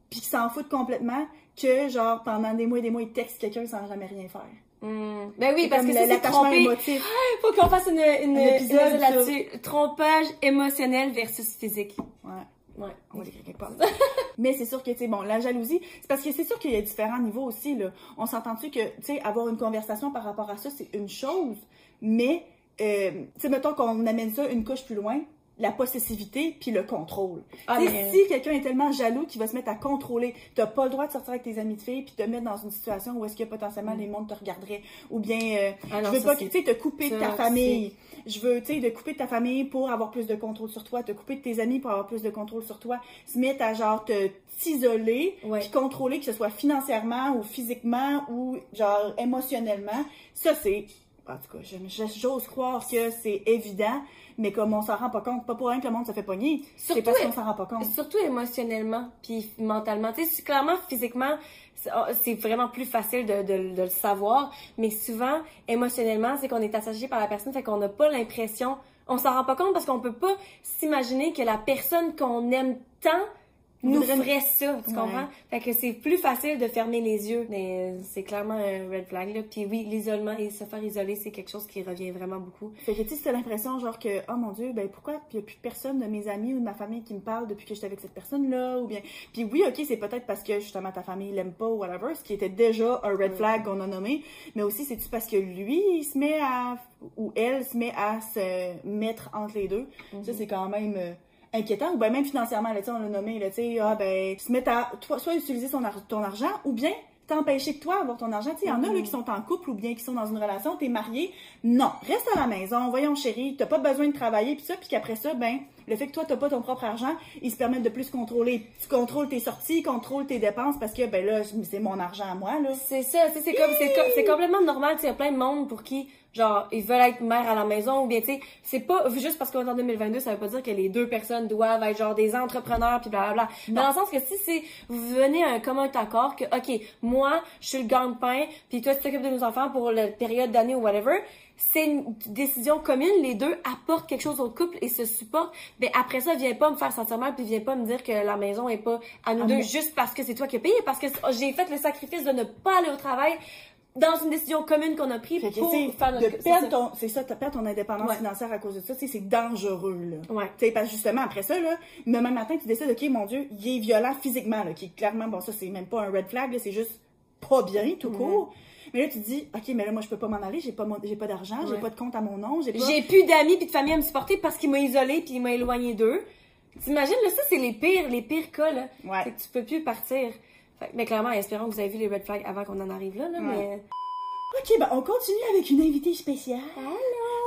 puis qu'il s'en foute complètement que, genre, pendant des mois et des mois, il texte quelqu'un sans jamais rien faire. Hmm. Ben oui, parce que ça, c'est tromper. émotif. Faut qu'on fasse une, une, Un épisode une là-dessus. Trompage émotionnel versus physique. Ouais. Ouais. On va l'écrire quelque part. (laughs) Mais c'est sûr que, tu sais, bon, la jalousie, c'est parce que c'est sûr qu'il y a différents niveaux aussi, là. On s'entend-tu que, tu sais, avoir une conversation par rapport à ça, c'est une chose, mais, euh, tu sais, mettons qu'on amène ça une couche plus loin, la possessivité puis le contrôle. Ah, mais- si quelqu'un est tellement jaloux qu'il va se mettre à contrôler, t'as pas le droit de sortir avec tes amis de filles puis te mettre dans une situation où est-ce que potentiellement les mondes te regarderaient ou bien euh, Ah non, je veux pas que tu te couper de ta famille. Je veux tu sais de couper de ta famille pour avoir plus de contrôle sur toi, te couper de tes amis pour avoir plus de contrôle sur toi, se mettre à genre te t'isoler Ouais. puis contrôler que ce soit financièrement ou physiquement ou genre émotionnellement. Ça c'est en tout cas, j'ose croire que c'est évident, mais comme on s'en rend pas compte, pas pour rien que le monde se fait pogner, c'est parce qu'on s'en rend pas compte. Surtout émotionnellement, puis mentalement. Tu sais, clairement, physiquement, c'est oh, c'est vraiment plus facile de, de- de le savoir, mais souvent, émotionnellement, c'est qu'on est attaché par la personne, fait qu'on n'a pas l'impression, on s'en rend pas compte parce qu'on peut pas s'imaginer que la personne qu'on aime tant nous ferait ça, tu Ouais. comprends? Fait que c'est plus facile de fermer les yeux, mais euh, c'est clairement un red flag, là. Puis oui, l'isolement et se faire isoler, c'est quelque chose qui revient vraiment beaucoup. Fait que tu sais, l'impression genre que oh mon dieu, ben pourquoi il y a plus personne de mes amis ou de ma famille qui me parle depuis que j'étais avec cette personne-là ou bien puis oui, OK, c'est peut-être parce que justement ta famille l'aime pas ou whatever, ce qui était déjà un red flag qu'on a nommé, mais aussi c'est tu parce que lui, il se met à ou elle se met à se mettre entre les deux? Ça c'est quand même euh, inquiétant ou ben même financièrement là, on l'a nommé là, tu ah ben se mettre à toi soit utiliser son ar- ton argent ou bien t'empêcher de toi avoir ton argent. Il y en a là, qui sont en couple ou bien qui sont dans une relation, t'es marié. Non, reste à la maison, voyons chérie, t'as pas besoin de travailler, puis ça, puis qu'après ça, ben, le fait que toi, t'as pas ton propre argent, ils se permettent de plus contrôler. Tu contrôles tes sorties, contrôles tes dépenses, parce que, ben là, c'est mon argent à moi, là. C'est ça, tu c'est comme, c'est, co- c'est complètement normal, tu sais, il y a plein de monde pour qui, genre, ils veulent être mère à la maison, ou bien, tu sais, c'est pas, juste parce qu'on est en 2022, ça veut pas dire que les deux personnes doivent être, genre, des entrepreneurs, puis blablabla. Mais dans le sens que si c'est, vous venez à un commun accord que, ok, moi, je suis le gagne-pain, puis toi, tu t'occupes de nos enfants pour la période d'année ou whatever, c'est une décision commune, les deux apportent quelque chose au couple et se supportent, mais après ça, viens pas me faire sentir mal, puis viens pas me dire que la maison est pas à nous Ah, deux mais- juste parce que c'est toi qui as payé, parce que j'ai fait le sacrifice de ne pas aller au travail dans une décision commune qu'on a prise pour tu faire notre... de c'est ça. perdre ton, c'est ça, de perdre ton indépendance Ouais. financière à cause de ça, tu c'est dangereux, là. Ouais. Tu parce que justement, après ça, là, le même matin, tu décides, OK, mon Dieu, il est violent physiquement, là, qui est clairement, bon, ça, c'est même pas un red flag, c'est juste pas bien, tout court. Mais là, tu dis, OK, mais là, moi, je peux pas m'en aller, j'ai pas, mon- j'ai pas d'argent, j'ai Ouais. pas de compte à mon nom, j'ai pas. J'ai plus d'amis puis de famille à me supporter parce qu'il m'a isolé puis il m'a éloigné d'eux. T'imagines, là, ça, c'est les pires, les pires cas, là. Ouais. C'est que tu peux plus partir. Fait- mais clairement, espérons que vous avez vu les red flags avant qu'on en arrive là, là, mais... OK, ben, on continue avec une invitée spéciale.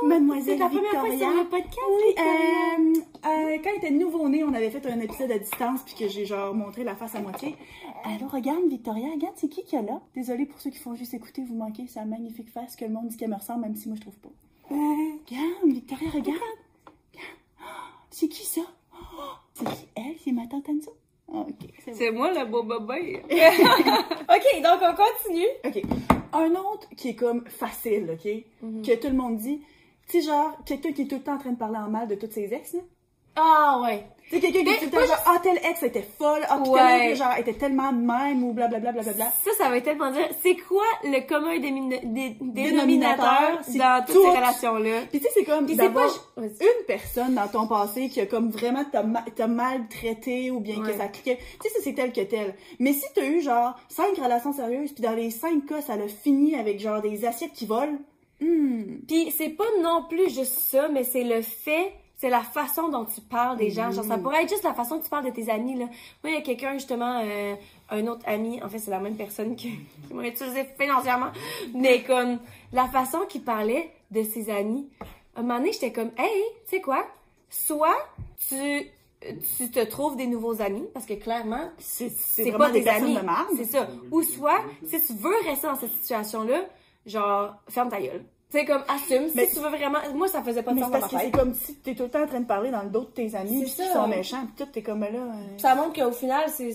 Mademoiselle C'est ta première fois Victoria. sur le podcast, Oui, euh, euh, quand elle était nouveau-née, on avait fait un épisode à distance puis que j'ai genre montré la face à moitié. Alors regarde Victoria, regarde c'est qui qu'il y a là? Désolée pour ceux qui font juste écouter, vous manquez sa magnifique face que le monde dit qu'elle me ressemble même si moi je trouve pas. Regarde Victoria, regarde. Regarde. C'est qui ça? C'est qui elle? C'est ma tante Anso? Ah, ok, c'est moi, beau (laughs) bébé. OK, donc on continue. Ok. Un autre qui est comme facile, ok? Mhm. Que tout le monde dit. Tu sais, genre, quelqu'un qui est tout le temps en train de parler en mal de toutes ses ex, là. Ah, ouais. Sais, quelqu'un qui est tout le temps genre, ah, telle ex était folle, ah, pis Ouais. genre, était tellement même, ou blablabla, blablabla. Ça, ça va tellement dire, c'est quoi le commun dé- Dénominateur, c'est dans toutes tout. ces relations-là? Pis tu sais, c'est comme Puis c'est pas... d'avoir Vas-y. une personne dans ton passé qui a comme vraiment t'a ma- t'a mal traité ou bien que ça cliquait. Tu sais, ça c'est tel que tel. Mais si t'as eu genre cinq relations sérieuses, puis dans les cinq cas, ça l'a fini avec genre des assiettes qui volent, hmm, Puis c'est pas non plus juste ça, mais c'est le fait, c'est la façon dont tu parles des gens. Genre, ça pourrait être juste la façon que tu parles de tes amis, là. Moi, il y a quelqu'un, justement, euh, un autre ami, en fait, c'est la même personne qui, (laughs) qui m'a utilisé financièrement, mais comme, la façon qu'il parlait de ses amis, à un moment donné, j'étais comme, hey, tu sais quoi? Soit tu, tu te trouves des nouveaux amis, parce que clairement, C'est pas des amis. de. C'est ça. Ou soit, si tu veux rester dans cette situation-là, genre, ferme ta gueule. C'est comme, assume. Mais- si tu veux vraiment. Moi, ça faisait pas de sens parce que c'est comme si t'es tout le temps en train de parler dans le dos de tes amis, qui sont méchants, puis tout, t'es comme là. euh, Ça montre qu'au final, c'est.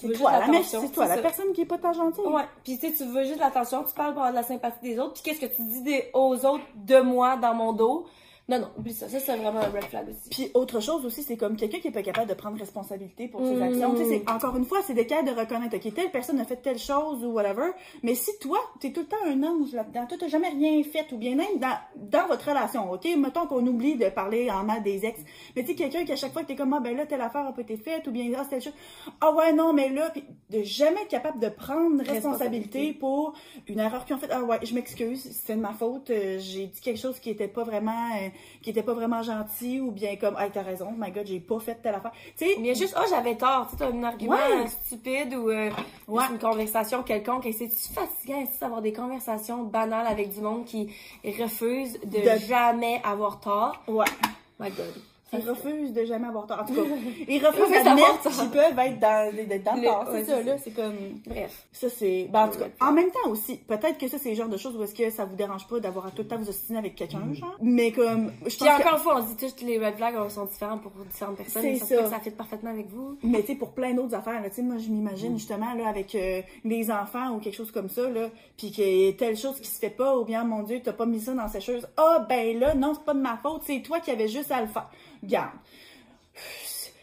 C'est toi, la c'est toi, la ça. personne qui est pas tant gentille. Ouais. Puis tu sais, tu veux juste l'attention, tu parles pour avoir de la sympathie des autres. Puis qu'est-ce que tu dis des, aux autres de moi dans mon dos? Non, non, oublie ça. Ça, c'est vraiment un red flag aussi. Puis autre chose aussi, c'est comme quelqu'un qui est pas capable de prendre responsabilité pour ses Mm. actions. Tu sais, encore une fois, c'est des cas de reconnaître, ok, telle personne a fait telle chose ou whatever. Mais si toi, t'es tout le temps un ange là-dedans, toi t'as jamais rien fait ou bien même dans, dans votre relation, ok, mettons qu'on oublie de parler en mal des ex. Mais tu sais, quelqu'un qui à chaque fois que t'es comme, ah ben là, telle affaire a pas été faite ou bien, ah, telle chose. Ah ouais, non, mais là, puis de jamais être capable de prendre responsabilité pour une erreur qu'ils ont faite. Ah ouais, je m'excuse, c'est de ma faute, euh, j'ai dit quelque chose qui était pas vraiment, euh, qui était pas vraiment gentil ou bien comme, ah t'as raison, my god, j'ai pas fait telle affaire. Tu sais, Mais juste, oh, j'avais tort. Tu sais, t'as un argument Ouais. stupide ou euh, Ouais. une conversation quelconque. Et c'est-tu fatigant ici d'avoir des conversations banales avec du monde qui refuse de, De- jamais avoir tort? ouais. My God. Ils refusent de jamais avoir tort. En tout cas, (laughs) ils refusent d'admettre qu'ils peuvent être dans, d'être dans le ouais, C'est ça, là, c'est comme... Bref. Ça, c'est... Ben, en tout cas, en même temps aussi, peut-être que ça, c'est le genre de choses où est-ce que ça vous dérange pas d'avoir à tout le temps vous ostiner avec quelqu'un, genre. Mais comme, je Puis encore une fois, on dit tous que les red flags sont différents pour différentes personnes. C'est Ça que ça fit parfaitement avec vous. Mais tu sais, pour plein d'autres affaires, là, tu sais, moi, je m'imagine justement, là, avec euh, les enfants ou quelque chose comme ça, là, puis qu'il y a telle chose qui se fait pas, ou bien, mon Dieu, t'as pas mis ça dans la sécheuse. Ah, ben là, non, c'est pas de ma faute, c'est toi qui avais juste à le faire. Garde.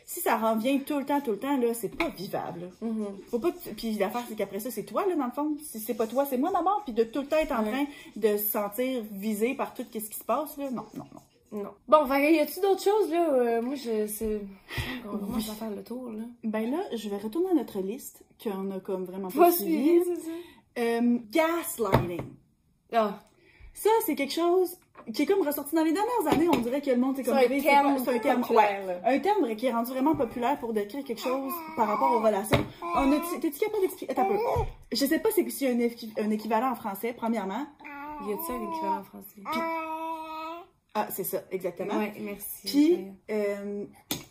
Si ça revient tout le temps, tout le temps, là, c'est pas vivable. là. Faut pas que Puis l'affaire, c'est qu'après ça, c'est toi, là, dans le fond. Si c'est pas toi, c'est moi d'abord. Puis de tout le temps être en train de se sentir visé par tout ce qui se passe, là. Non, non, non. Non. Bon, y a-tu d'autres choses, là? Euh, moi, je, c'est, on va Oui. faire le tour, là. Ben là, je vais retourner à notre liste, qu'on a comme vraiment Pas suivi? Euh, gaslighting. Ah, Ça, c'est quelque chose qui est comme ressorti dans les dernières années. On dirait que le monde est comme C'est un terme quoi? C'est un terme, ouais. Un terme qui est rendu vraiment populaire pour décrire quelque chose par rapport aux relations. On a, t'es-tu capable d'expliquer? Attends un peu. Je sais pas c'est y a un, un équivalent en français, premièrement. y a-tu un équivalent en français? Ah, c'est ça, exactement. Ouais, merci. Puis, euh,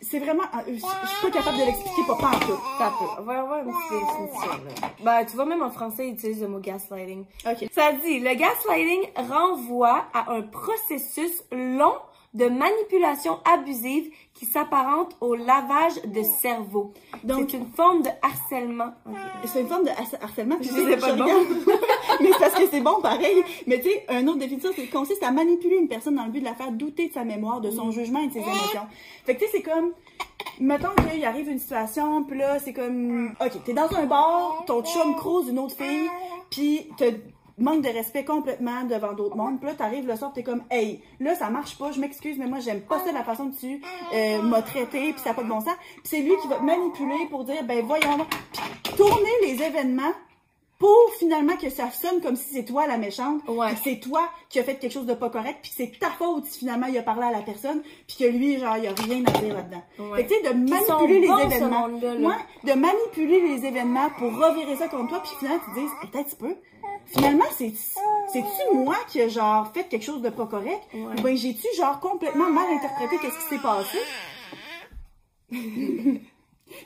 c'est vraiment, je suis pas capable de l'expliquer, pas pas tout. T'as peu. On va avoir une petite définition, là. Ben, tu vois, même en français, ils utilisent le mot gaslighting. Ok. Ça dit, le gaslighting renvoie à un processus long de manipulation abusive qui s'apparente au lavage de cerveau. Donc- c'est une forme de harcèlement. Ok. C'est une forme de harc- harcèlement. puis Je sais, sais pas je regarde- (laughs) mais c'est parce que c'est bon pareil. Mais tu sais, une autre définition, c'est consiste à manipuler une personne dans le but de la faire douter de sa mémoire, de son jugement et de ses émotions. Fait que tu sais, c'est comme, mettons qu'il arrive une situation, puis là, c'est comme, ok, t'es dans un bar, ton chum croise une autre fille, puis te manque de respect complètement devant d'autres mondes. Puis là, t'arrives le soir, t'es comme, hey, là, ça marche pas, je m'excuse, mais moi, j'aime pas ça, la façon que tu euh, m'as traité, puis ça n'a pas de bon sens. Puis c'est lui qui va te manipuler pour dire, ben voyons, donc. Puis tourner les événements pour finalement que ça sonne comme si c'est toi la méchante, Ouais. c'est toi qui as fait quelque chose de pas correct, puis c'est ta faute si finalement il a parlé à la personne, puis que lui, genre, il a rien à dire là-dedans. Ouais. Fait que tu sais, de manipuler les bons, événements. là. Ouais, de manipuler les événements pour revirer ça contre toi, puis finalement, tu te dis, Hey, peut-être tu peux. Finalement, c'est c'est-tu moi qui a genre fait quelque chose de pas correct? Ouais. Ou bien j'ai-tu genre complètement mal interprété qu'est-ce qui s'est passé? (laughs)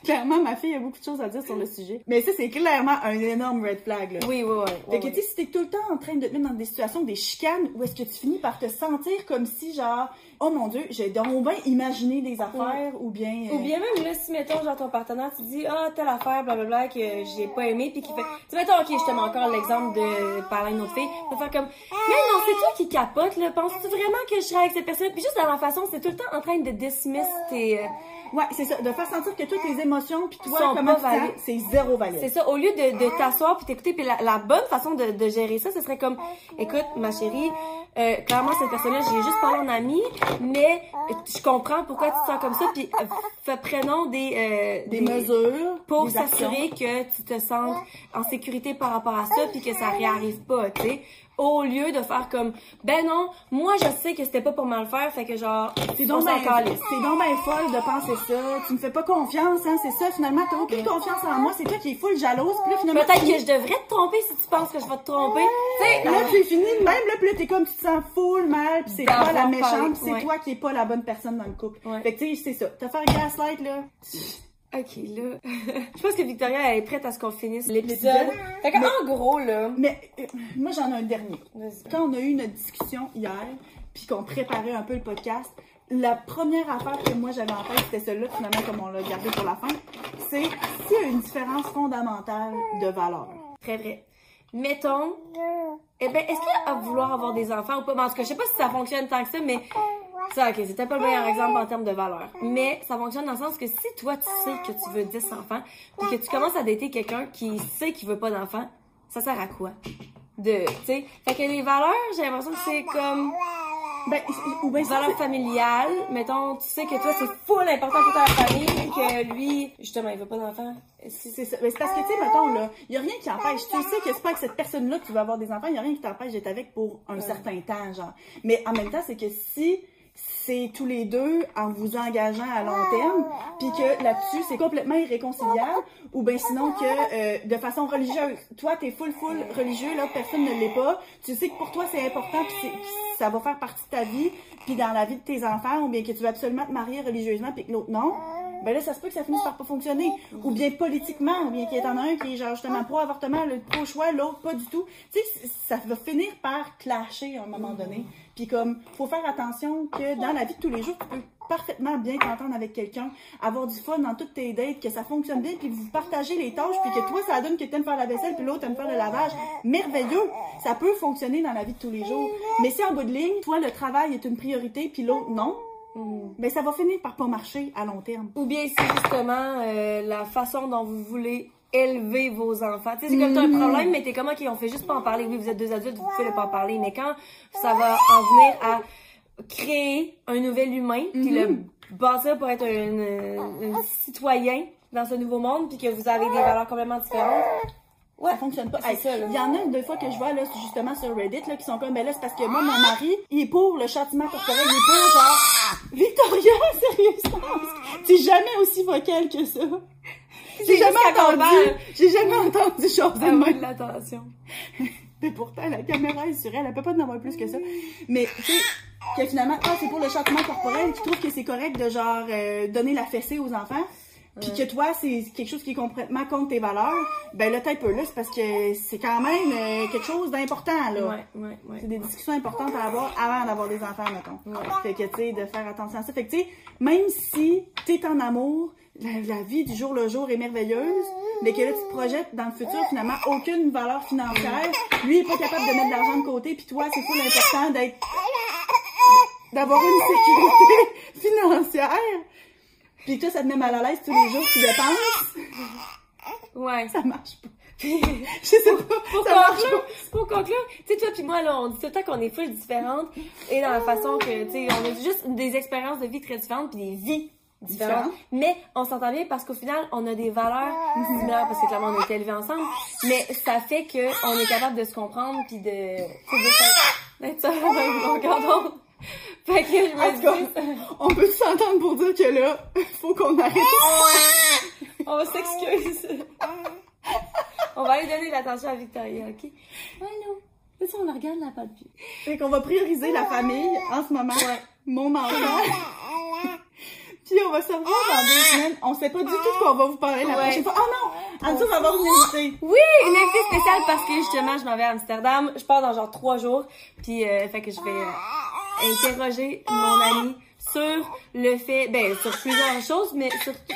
clairement, ma fille a beaucoup de choses à dire sur le sujet. Mais ça, c'est clairement un énorme red flag, là. Oui, oui, oui. Fait que, tu sais, si t'es tout le temps en train de te mettre dans des situations, des chicanes, où est-ce que tu finis par te sentir comme si, genre, oh mon dieu, j'ai donc bien imaginé des affaires, ou bien... euh, Ou bien même, là, si, mettons, genre, ton partenaire, tu dis, ah, telle affaire, blablabla, que j'ai pas aimé, puis qui fait, tu sais, mettons, ok, je te mets encore l'exemple de parler à une autre fille, vas faire comme, mais non, c'est toi qui capote, là, penses-tu vraiment que je serais avec cette personne? Puis juste dans la façon, c'est tout le temps en train de dismiss tes, euh, Ouais, c'est ça, de faire sentir que toutes tes émotions, puis toi, Sont comment pas tu c'est zéro valide. C'est ça, au lieu de, de t'asseoir puis t'écouter, puis la, la bonne façon de, de gérer ça, ce serait comme, écoute, ma chérie, euh, clairement, cette personne-là, j'ai juste parlé en ami, mais je comprends pourquoi tu te sens comme ça, puis euh, fais- prenons des, euh, Des mesures. pour des s'assurer que tu te sentes en sécurité par rapport à ça, puis que ça réarrive pas, tu sais. Au lieu de faire comme, ben non, moi je sais que c'était pas pour mal faire, fait que genre, on donc ben, t'es donc ben folle de penser ça. Tu me fais pas confiance, hein, c'est ça. Finalement, t'as aucune confiance en moi. C'est toi qui es full jalouse. Puis là, finalement, Peut-être tu- que je devrais te tromper si tu penses que je vais te tromper. Tu sais, Là, c'est fini de même, là, puis là, t'es comme, tu sens full mal, puis c'est toi la méchante, puis c'est ouais. toi qui est pas la bonne personne dans le couple. Ouais. Fait que, tu sais, c'est ça. Te faire gaslight, là. Ok, là. (laughs) je pense que Victoria elle est prête à ce qu'on finisse l'épisode. Fait que, en gros, là. Mais, euh, moi, j'en ai un dernier. Vas-y. Quand on a eu notre discussion hier, puis qu'on préparait un peu le podcast, la première affaire que moi j'avais en tête, c'était celle-là, finalement, comme on l'a gardé pour la fin, c'est s'il y a une différence fondamentale de valeur. Très vrai. Mettons, eh ben, est-ce qu'à vouloir avoir des enfants ou pas? Ben, en tout cas, je sais pas si ça fonctionne tant que ça, mais ça, ok, c'était pas le meilleur exemple en termes de valeur. Mais ça fonctionne dans le sens que si toi, tu sais que tu veux 10 enfants, puis que tu commences à dater quelqu'un qui sait qu'il veut pas d'enfants, ça sert à quoi? De, tu sais. Fait que les valeurs, j'ai l'impression que c'est comme Ben, ou ben, ça, valeur familiale. Mettons, tu sais que toi, c'est full important pour ta famille, que lui, justement, il veut pas d'enfants. c'est ça. Ben, c'est parce que, tu sais, mettons, là, il y a rien qui empêche. Tu sais que c'est pas avec cette personne-là que tu vas avoir des enfants, il y a rien qui t'empêche d'être avec pour un certain temps, genre. Mais en même temps, c'est que si c'est tous les deux en vous engageant à long terme, puis que là-dessus, c'est complètement irréconciliable, ou ben sinon que euh, de façon religieuse, toi, t'es full, full religieux, l'autre personne ne l'est pas, tu sais que pour toi, c'est important, puis ça va faire partie de ta vie, puis dans la vie de tes enfants, ou bien que tu veux absolument te marier religieusement, puis que l'autre non, ben là, ça se peut que ça finisse par pas fonctionner. Ou bien politiquement, ou bien qu'il y en a un qui est genre justement pro-avortement, le pro-choix, l'autre pas du tout. Tu sais, ça va finir par clasher à un moment donné. Puis comme, faut faire attention que dans la vie de tous les jours, tu peux parfaitement bien t'entendre avec quelqu'un, avoir du fun dans toutes tes dates, que ça fonctionne bien, puis vous partagez les tâches, puis que toi, ça donne que t'aimes faire la vaisselle, puis l'autre aime faire le lavage. Merveilleux! Ça peut fonctionner dans la vie de tous les jours. Mais si en bout de ligne, toi, le travail est une priorité, puis l'autre, non, ben ça va finir par pas marcher à long terme. Ou bien c'est justement euh, la façon dont vous voulez élever vos enfants. Tu sais, c'est comme t'as un problème, mais t'es comme, ok, on fait juste pas en parler. Oui, vous êtes deux adultes, vous pouvez pas en parler. Mais quand ça va en venir à créer un nouvel humain, puis le bâtir pour être un, un- citoyen dans ce nouveau monde, puis que vous avez des valeurs complètement différentes, Ouais, ça fonctionne pas. C'est Hey. Il y en a deux fois que je vois là, justement sur Reddit là, qui sont comme ben là c'est parce que moi mon mari il est pour le châtiment corporel, il est pour genre Victoria (laughs) sérieusement, (laughs) t'es jamais aussi vocal que ça. J'ai jamais entendu, j'ai jamais entendu chose de avoir de même. l'attention. (laughs) Mais pourtant la caméra est sur elle, elle peut pas en avoir plus que ça. Mais tu sais que finalement ah c'est pour le châtiment corporel, qui trouve que c'est correct de genre euh, donner la fessée aux enfants? Puis que toi, c'est quelque chose qui est complètement contre tes valeurs, ben là, t'es un peu là, c'est parce que c'est quand même euh, quelque chose d'important, là. Ouais, ouais, ouais. C'est des discussions importantes à avoir avant d'avoir des enfants, mettons. Ouais. Fait que, tu sais, de faire attention à ça. Fait que, tu sais, même si t'es en amour, la, la vie du jour le jour est merveilleuse, mais que là, tu te projettes dans le futur, finalement, aucune valeur financière. Lui, il est pas capable de mettre de l'argent de côté, puis toi, c'est full important d'être... d'avoir une sécurité (laughs) financière. Puis toi, ça te met mal à l'aise tous les jours, tu dépenses? Ouais. Ça marche pas. (laughs) Je sais pas. Pour ça marche conclure, pour conclure, tu sais, toi puis moi, là, on dit tout le temps qu'on est full différentes et dans la façon que, tu sais, on a juste des expériences de vie très différentes puis des vies différentes. Mais on s'entend bien parce qu'au final, on a des valeurs similaires parce que clairement, on a été élevés ensemble. Mais ça fait que on est capable de se comprendre puis de, de d'être un longueur d'onde. (laughs) Fait que je me dis, on peut s'entendre pour dire que là, (laughs) faut qu'on arrête. on s'excuse. on va aller donner l'attention à Victoria, ok? Tu sais, on la regarde la. Fait qu'on va prioriser la famille en ce moment. Ouais. Mon enfant. (laughs) Puis on va se revoir dans deux semaines. On sait pas du tout de quoi on va vous parler la Ouais. prochaine fois. Oh non! On va avoir une invitée. Oui, une invitée spéciale parce que justement, je m'en vais à Amsterdam. Je pars dans genre trois jours. Puis, euh, fait que je vais euh, interroger mon ami sur le fait, ben, sur plusieurs choses, mais surtout.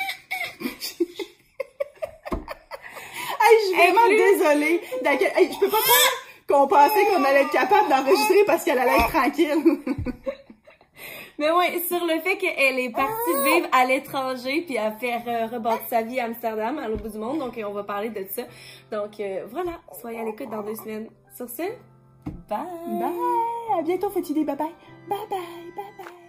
Hey, je suis vraiment Inclus- désolée. Hey, je peux pas croire qu'on pensait qu'on allait être capable d'enregistrer parce qu'elle allait être tranquille. (laughs) Mais ouais, sur le fait qu'elle est partie vivre à l'étranger puis à faire euh, rebâtir sa vie à Amsterdam, à l'autre bout du monde. Donc, euh, on va parler de ça. Donc, euh, voilà, soyez à l'écoute dans deux semaines. Sur ce, Bye! Bye! À bientôt, Fatidé. Bye bye. 拜拜拜拜。